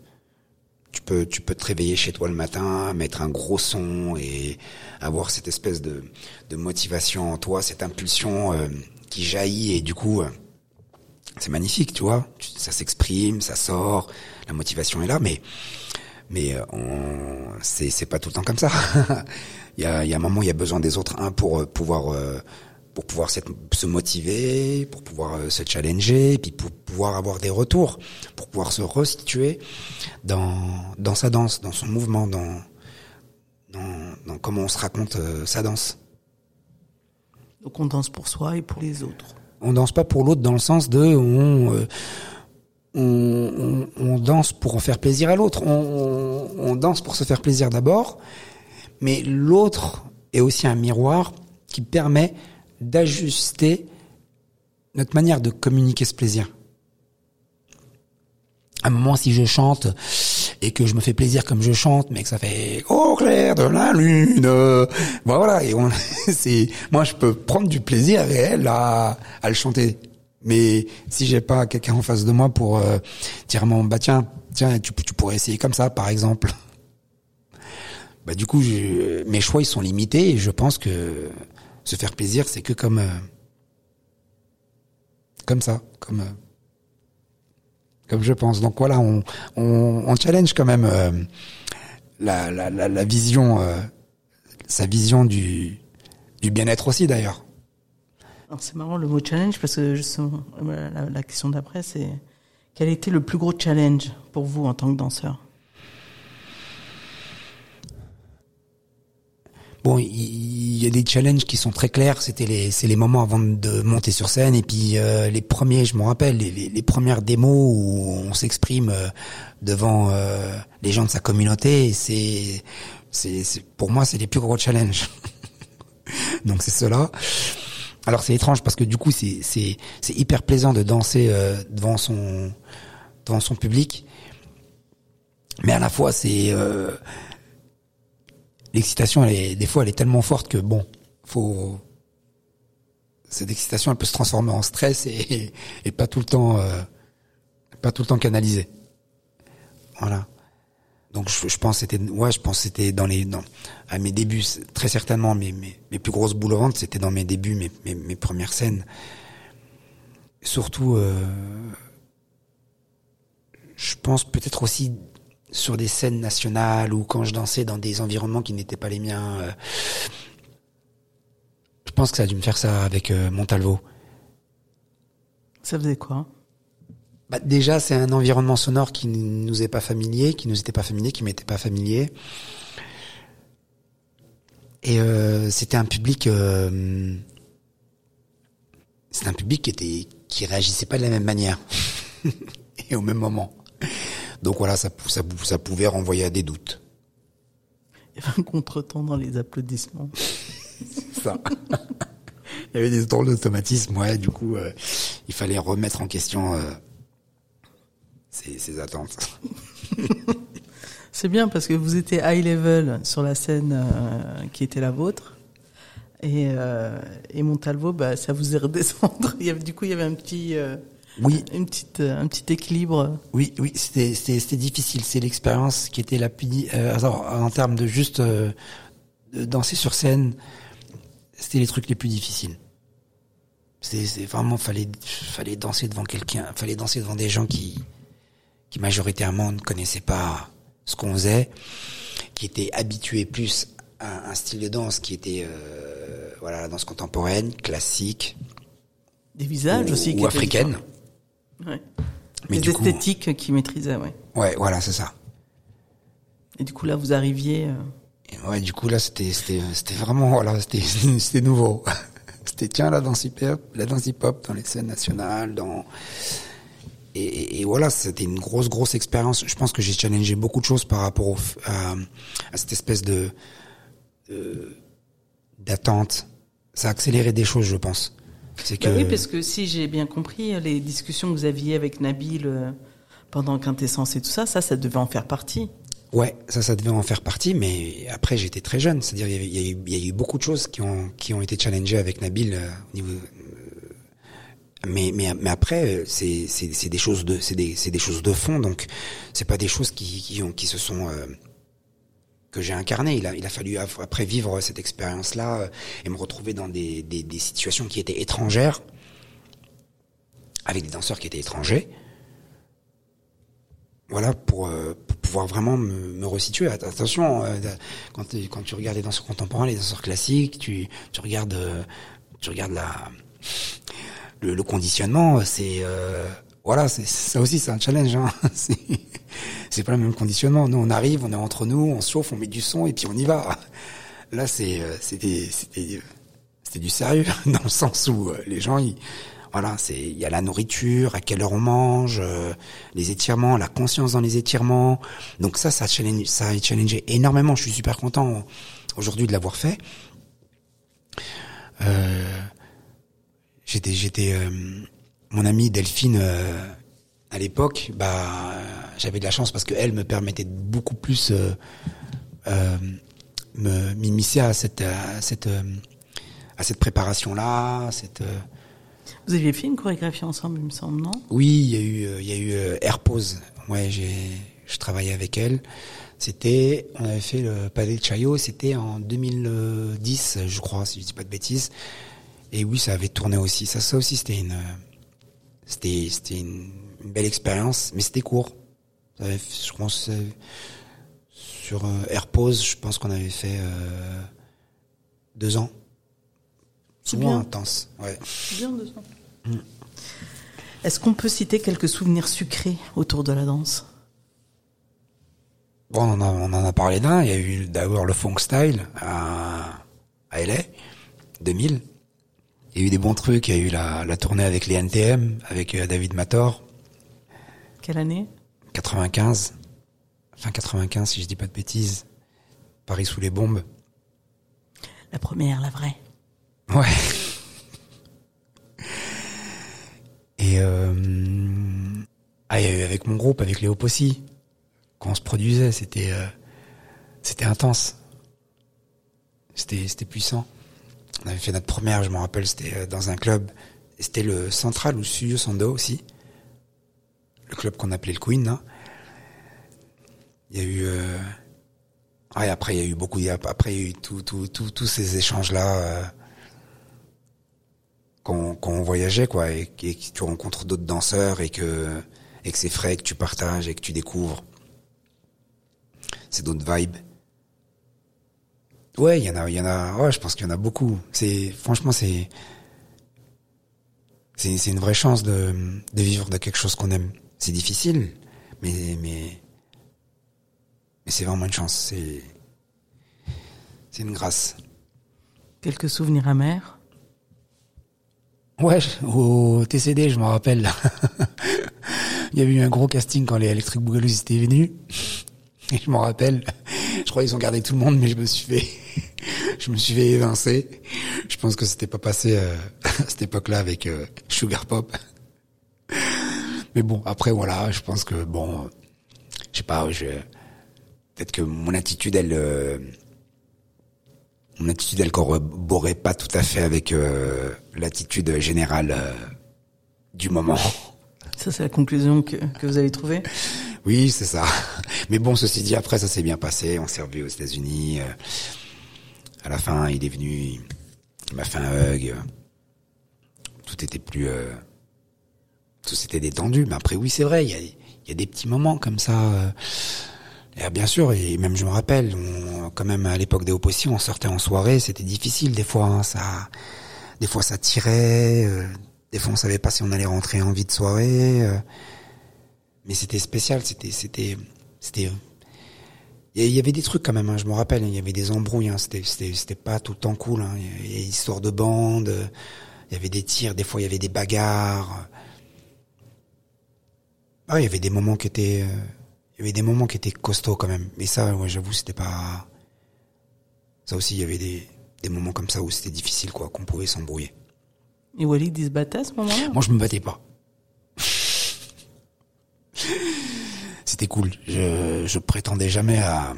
tu peux tu peux te réveiller chez toi le matin, mettre un gros son et avoir cette espèce de de motivation en toi, cette impulsion euh, qui jaillit et du coup euh, c'est magnifique, tu vois. Ça s'exprime, ça sort, la motivation est là, mais mais euh, on c'est pas tout le temps comme ça. il y a y a un moment, il y a besoin des autres un pour pouvoir pour pouvoir se motiver, pour pouvoir euh, se challenger, et puis pour pouvoir avoir des retours, pour pouvoir se restituer dans dans sa danse, dans son mouvement, dans dans, dans comment on se raconte euh, sa danse. Donc on danse pour soi et pour les autres. On danse pas pour l'autre dans le sens de on, euh, on, on, on danse pour en faire plaisir à l'autre. On danse pour se faire plaisir d'abord, mais l'autre est aussi un miroir qui permet d'ajuster notre manière de communiquer ce plaisir. À un moment, si je chante et que je me fais plaisir comme je chante, mais que ça fait au clair de la lune, voilà. Et on, c'est, moi, je peux prendre du plaisir réel à, à le chanter. Mais si j'ai pas quelqu'un en face de moi pour euh, dire mon bah tiens, tiens, tu, tu pourrais essayer comme ça, par exemple. Bah du coup, je, mes choix ils sont limités et je pense que se faire plaisir, c'est que comme euh, comme ça, comme euh, comme je pense. Donc voilà, on on, challenge quand même euh, la, la, la, vision, sa vision du du bien-être aussi d'ailleurs. C'est marrant le mot challenge parce que justement, la, la question d'après c'est quel a été le plus gros challenge pour vous en tant que danseur? Il y, a des challenges qui sont très clairs. C'était les, c'est les moments avant de monter sur scène et puis euh, les premiers, je me rappelle, les, premières démos où on s'exprime euh, devant euh, les gens de sa communauté. C'est, c'est, pour moi, c'est les plus gros challenges. Donc c'est cela. Alors c'est étrange parce que du coup, c'est, c'est, c'est hyper plaisant de danser devant son, devant son public, mais à la fois c'est l'excitation, des fois, elle est tellement forte que bon, faut cette excitation, elle peut se transformer en stress et, et pas tout le temps, euh, pas tout le temps canalisée. Voilà. Donc je, pense c'était, ouais, je pense c'était dans les, dans, à mes débuts, très certainement mes, mes, mes plus grosses boules c'était dans mes débuts, mes, mes, mes premières scènes. Surtout, euh, je pense peut-être aussi sur des scènes nationales ou quand je dansais dans des environnements qui n'étaient pas les miens. euh, je pense que ça a dû me faire ça avec euh, Montalvo. Ça faisait quoi? Bah, déjà, c'est un environnement sonore qui nous est pas familier, qui nous était pas familier, qui m'était pas familier. Et euh, c'était un public, euh, c'était un public qui était, qui réagissait pas de la même manière et au même moment. Donc voilà, ça, ça, pou- ça pouvait renvoyer à des doutes. Il y avait un contretemps dans les applaudissements. ça. Il y avait des drôles d'automatisme, ouais. Du coup, euh, il fallait remettre en question euh, ces, ces attentes. C'est bien parce que vous étiez high level sur la scène euh, qui était la vôtre. Et, euh, et Montalvo, bah, ça vous est redescendre. Il y avait, du coup, il y avait un petit, Oui, une petite, euh, un petit équilibre. oui, oui. C'était, difficile. C'est l'expérience qui était la plus. euh, alors, en termes de juste euh, de danser sur scène, c'était les trucs les plus difficiles. C'est, c'est vraiment fallait, fallait danser devant quelqu'un, fallait danser devant des gens qui, qui majoritairement ne connaissaient pas ce qu'on faisait, qui étaient habitués plus à un style de danse qui était euh, voilà la danse contemporaine, classique Des visages ou, aussi. ou africaine. Ouais. Mais Des du coup, esthétiques qui maîtrisaient, ouais. ouais, voilà, c'est ça. Et du coup, là, vous arriviez. euh, ouais, du coup là, c'était c'était c'était vraiment voilà, c'était c'était nouveau. C'était tiens la danse hip hop, la danse hip hop dans les scènes nationales, dans et, et- et voilà, c'était une grosse grosse expérience. Je pense que j'ai challengé beaucoup de choses par rapport au, à, cette espèce de de- d'attente. Ça a accéléré des choses, je pense. C'est que Bah oui, parce que si j'ai bien compris, les discussions que vous aviez avec Nabil euh, pendant Quintessence et tout ça, ça, ça devait en faire partie. Ouais, ça, ça devait en faire partie, mais après j'étais très jeune, c'est-à-dire il y, a eu- il y a eu beaucoup de choses qui ont qui ont été challengées avec Nabil euh, au niveau. euh, mais mais mais après c'est des choses de c'est des des choses de fond donc c'est pas des choses qui qui ont qui se sont euh, que j'ai incarné. Il a il a fallu après vivre cette expérience là et me retrouver dans des des des situations qui étaient étrangères avec des danseurs qui étaient étrangers voilà pour, euh, pour pouvoir vraiment me, me resituer. Att- Attention, euh, quand, tu- quand tu regardes les danseurs contemporains, les danseurs classiques, tu, tu regardes euh, tu regardes la le, le conditionnement, c'est euh, voilà, c'est ça aussi c'est un challenge. Hein. C'est pas le même conditionnement. Nous on arrive, on est entre nous, on se chauffe, on met du son et puis on y va. Là c'est euh, c'était c'était c'était du sérieux dans le sens où euh, les gens ils voilà, c'est il y a la nourriture, à quelle heure on mange, euh, les étirements, la conscience dans les étirements. Donc ça, ça a challenge, ça a challengé énormément. Je suis super content aujourd'hui de l'avoir fait. Euh, j'étais, j'étais, euh, mon amie Delphine euh, à l'époque, bah, j'avais de la chance parce que elle me permettait de beaucoup plus euh, euh, me m'immiscer à cette, à cette, à cette préparation là, cette euh, Vous aviez fait une chorégraphie ensemble, il me semble, non? Oui, il y a eu, il y a eu Air Pause. Ouais, j'ai, je travaillais avec elle. C'était, on avait fait le Palais de Chaillot, c'était en 2010, je crois, si je dis pas de bêtises. Et oui, ça avait tourné aussi. Ça, ça aussi, c'était une, c'était, c'était une, une belle expérience, mais c'était court. Ça avait fait- je pense, euh, sur euh, Air Pause, je pense qu'on avait fait euh, deux ans. C'est Souvent bien. intense, ouais. Bien deux ans. Est-ce qu'on peut citer quelques souvenirs sucrés autour de la danse? Bon, on en a, on en a parlé d'un. Il y a eu d'abord le funk style à, à LA, 2000. Il y a eu des bons trucs. Il y a eu la, la tournée avec les NTM, avec euh, David Mator, Quelle année? 95. Fin 95, si je dis pas de bêtises. Paris sous les bombes. La première, la vraie. Ouais. Et euh, ah, il y a eu avec mon groupe, avec Léo Possi, quand on se produisait, c'était euh, c'était intense. C'était c'était puissant. On avait fait notre première, je me rappelle, c'était euh, dans un club. Et C'était le Central ou Studio Sando aussi. Le club qu'on appelait le Queen. hein. Il y a eu euh, ouais, après il y a eu beaucoup après il y a eu tous ces échanges là quand, quand on voyageait quoi et, que- et que tu rencontres d'autres danseurs et que et que c'est frais que tu partages et que tu découvres c'est d'autres vibes ouais il y en a il y en a ouais je pense qu'il y en a beaucoup. C'est franchement c'est c'est une vraie chance de de vivre de quelque chose qu'on aime. C'est difficile mais mais mais c'est vraiment une chance. C'est c'est une grâce. Quelques souvenirs amers? Ouais, au TCD, je m'en rappelle. Il y avait eu un gros casting quand les Electric Boogaloo étaient venus. Et je m'en rappelle, je crois qu'ils ont gardé tout le monde, mais je me suis fait, je me suis fait évincer. Je pense que c'était pas passé euh, à cette époque-là avec euh, Sugar Pop. Mais bon, après voilà, je pense que bon, je sais pas, je peut-être que mon attitude, elle, euh, mon attitude, elle corroborait pas tout à fait avec euh, l'attitude générale euh, du moment. Ça, c'est la conclusion que, que vous avez trouvée Oui, c'est ça. Mais bon, ceci dit, après, ça s'est bien passé. On s'est revus aux États-Unis. euh, à la fin, il est venu, il m'a fait un hug. Tout était plus, euh, tout s'était détendu. Mais après, oui, c'est vrai. Il y a, il y a des petits moments comme ça. euh, et bien sûr, et même je me rappelle, quand même à l'époque des Opposés, on sortait en soirée, c'était difficile des fois. hein, ça, des fois ça tirait. euh, des fois on savait pas si on allait rentrer en vie de soirée. Mais c'était spécial, c'était, c'était, c'était. Il y- avait des trucs quand même, hein, je me rappelle, il y avait des embrouilles, hein, c'était, c'était, c'était pas tout le temps cool. Hein, il y avait des histoires de bande, il y avait des tirs, des fois il y avait des bagarres. Ah, il y avait des moments qui étaient, euh, il y avait des moments qui étaient costauds quand même. Mais ça, ouais, j'avoue, c'était pas. Ça aussi, il y avait des, des moments comme ça où c'était difficile, quoi, qu'on pouvait s'embrouiller. Et Walid, il se battait à ce moment-là? Moi, je me battais pas. C'était cool. Je, je prétendais jamais à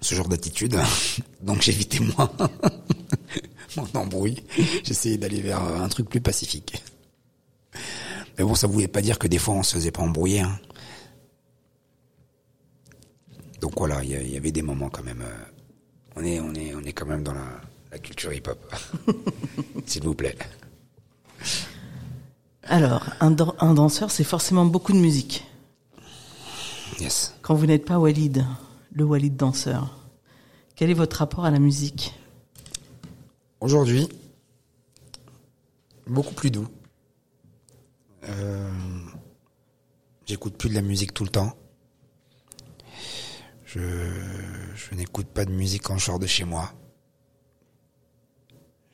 ce genre d'attitude, donc j'évitais moins mon embrouille. J'essayais d'aller vers un truc plus pacifique. Mais bon, ça voulait pas dire que des fois on se faisait pas embrouiller. hein. Donc voilà, il y, avait des moments quand même. euh, on est, on est, on est quand même dans la, la culture hip-hop, s'il vous plaît. Alors, un, dan- un danseur, c'est forcément beaucoup de musique. Yes. Quand vous n'êtes pas Walid, le Walid danseur, quel est votre rapport à la musique? Aujourd'hui, beaucoup plus doux. Euh, J'écoute plus de la musique tout le temps. Je, je n'écoute pas de musique je sors de chez moi.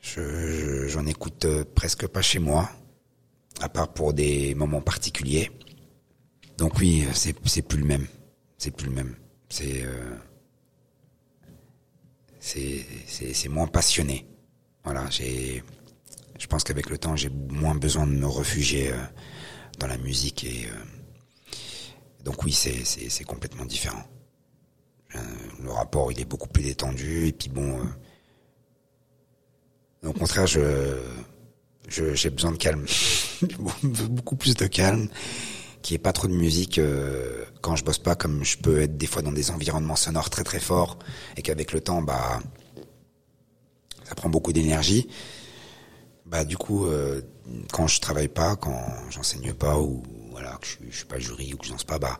Je, je- j'en écoute euh, presque pas chez moi, à part pour des moments particuliers. Donc oui, c'est plus le même. C'est plus le même. C'est euh, c'est moins passionné. Voilà, j'ai je pense qu'avec le temps, j'ai moins besoin de me réfugier euh, dans la musique et euh, donc oui, c'est c'est complètement différent. Euh, le rapport, il est beaucoup plus détendu et puis bon euh, au contraire, je- j'ai besoin de calme, beaucoup plus de calme, n'y ait pas trop de musique euh, quand je bosse pas, comme je peux être des fois dans des environnements sonores très très forts, et qu'avec le temps, bah, ça prend beaucoup d'énergie. Bah du coup, euh, quand je travaille pas, quand j'enseigne pas ou voilà que je, je suis pas jury ou que je danse pas, bah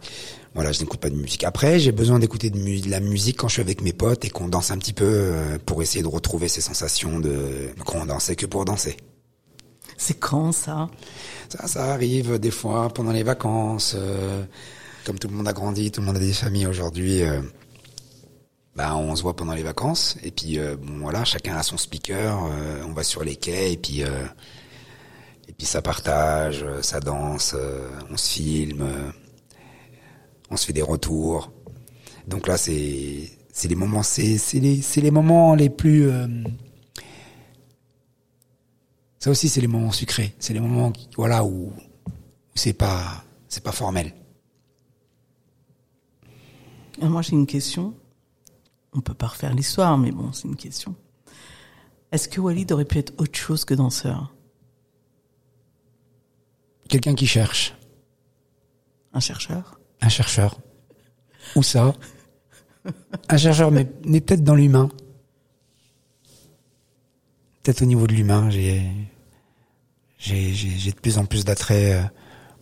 voilà, je n'écoute pas de musique. Après, j'ai besoin d'écouter de, la musique quand je suis avec mes potes et qu'on danse un petit peu euh, pour essayer de retrouver ces sensations de qu'on dansait que pour danser. C'est quand ça? Ça, ça arrive des fois pendant les vacances. euh, comme tout le monde a grandi, tout le monde a des familles aujourd'hui. euh, bah, on se voit pendant les vacances. Et puis, euh, bon, voilà, chacun a son speaker. on va sur les quais et puis, et puis ça partage, ça danse, on se filme, on se fait des retours. Donc là, c'est c'est les moments, c'est les les moments les plus ça aussi, c'est les moments sucrés. C'est les moments, qui- voilà, où, où c'est pas, c'est pas formel. Alors Moi, j'ai une question. On peut pas refaire l'histoire, mais bon, c'est une question. Est-ce que Walid aurait pu être autre chose que danseur? Quelqu'un qui cherche, Un chercheur? Un chercheur, ou ça, un chercheur, mais, mais peut-être dans l'humain. Peut-être au niveau de l'humain, j'ai, de plus en plus d'attrait euh,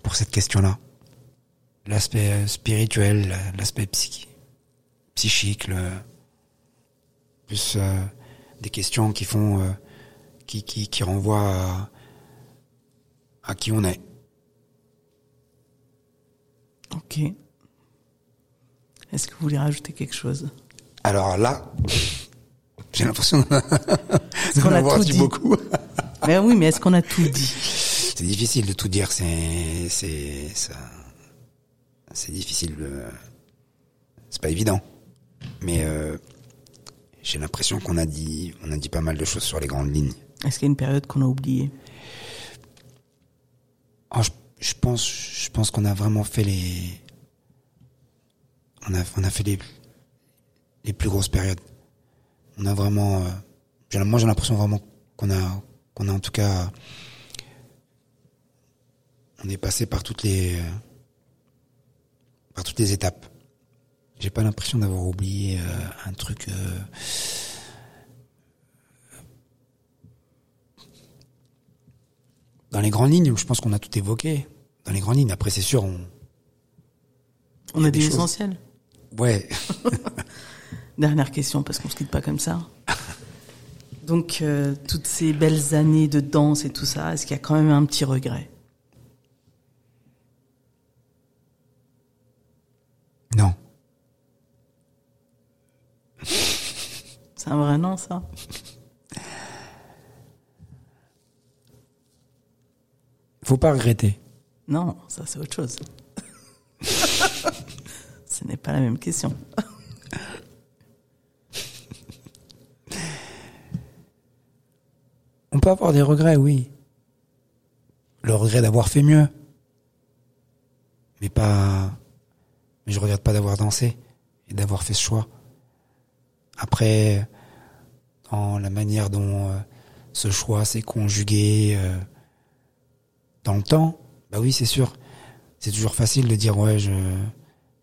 pour cette question-là. L'aspect euh, spirituel, la- l'aspect psy- psychique, le, plus euh, des questions qui font, euh, qui, qui, qui renvoient à, à qui on est. Ok. Est-ce que vous voulez rajouter quelque chose? Alors là, j'ai l'impression qu'on d'en a avoir tout dit dit. beaucoup. Mais oui, mais est-ce qu'on a tout dit C'est difficile de tout dire, c'est c'est ça c'est difficile c'est pas évident. Mais euh, j'ai l'impression qu'on a dit, on a dit pas mal de choses sur les grandes lignes. Est-ce qu'il y a une période qu'on a oubliée? Oh, je, je pense, je pense qu'on a vraiment fait les, on a, on a fait les, les plus grosses périodes. On a vraiment, euh, moi j'ai l'impression vraiment qu'on a, qu'on a en tout cas, on est passé par toutes les, euh, par toutes les étapes. J'ai pas l'impression d'avoir oublié euh, un truc. euh, dans les grandes lignes, je pense qu'on a tout évoqué. Dans les grandes lignes, après c'est sûr, on, On a des dit l'essentiel. ouais, Dernière question, parce qu'on se quitte pas comme ça. Donc, euh, toutes ces belles années de danse et tout ça, est-ce qu'il y a quand même un petit regret? Non. C'est un vrai non, ça? Faut pas regretter. Non, ça c'est autre chose. Ce n'est pas la même question. Avoir des regrets, oui. Le regret d'avoir fait mieux. Mais pas, mais je regrette pas d'avoir dansé et d'avoir fait ce choix. Après, dans la manière dont euh, ce choix s'est conjugué euh, dans le temps, bah oui, c'est sûr. C'est toujours facile de dire ouais, je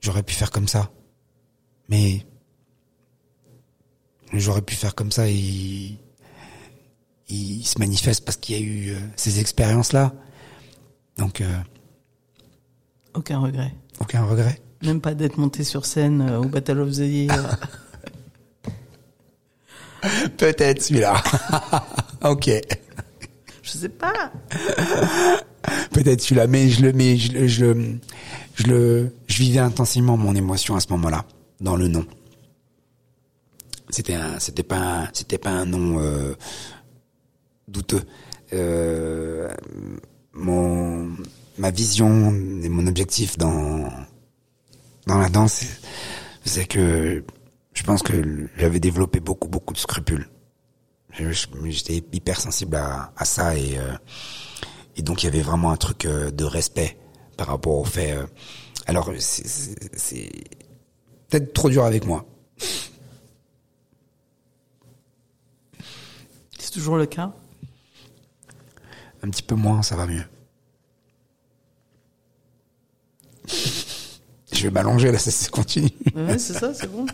j'aurais pu faire comme ça. Mais j'aurais pu faire comme ça et il se manifeste parce qu'il y a eu euh, ces expériences-là. Donc, euh, Aucun regret. aucun regret. Même pas d'être monté sur scène euh, au Battle of the Year. Peut-être celui-là. ok. Je sais pas. Peut-être celui-là, mais je le, mais je, le- je, le- je le, je vivais intensément mon émotion à ce moment-là, dans le nom. C'était un, c'était pas, un, c'était pas un nom euh, douteux. Euh, mon, ma vision et mon objectif dans la danse, c'est que je pense que j'avais développé beaucoup beaucoup de scrupules. J'étais hyper sensible à, ça et euh, et donc il y avait vraiment un truc euh, de respect par rapport au fait. alors c'est peut-être trop dur avec moi. C'est toujours le cas? Un petit peu moins, ça va mieux. Je vais m'allonger là, ça, ça continue. Ouais, c'est ça, c'est bon.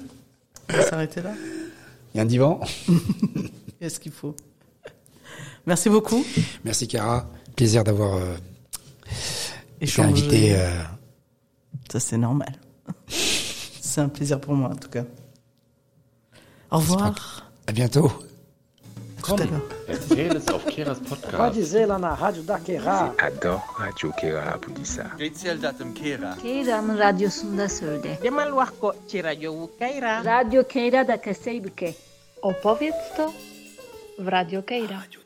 On va s'arrêter là. Il y a un divan. Qu'est-ce qu'il faut? Merci beaucoup. Merci Cara, plaisir d'avoir euh, été invité. euh, Ça, c'est normal. c'est un plaisir pour moi, en tout cas. Au revoir. à bientôt. Willkommen. Erzähl auf Keras Podcast. Radizela na Rádio da Kera. Adoro Rádio Kera Abudissa. Erzähl datem Kera. Keram radyosunda söyle. Demal vakko radyo Kera. Rádio Kera da keseybike. Opowiedz to w Radio Kera. Radio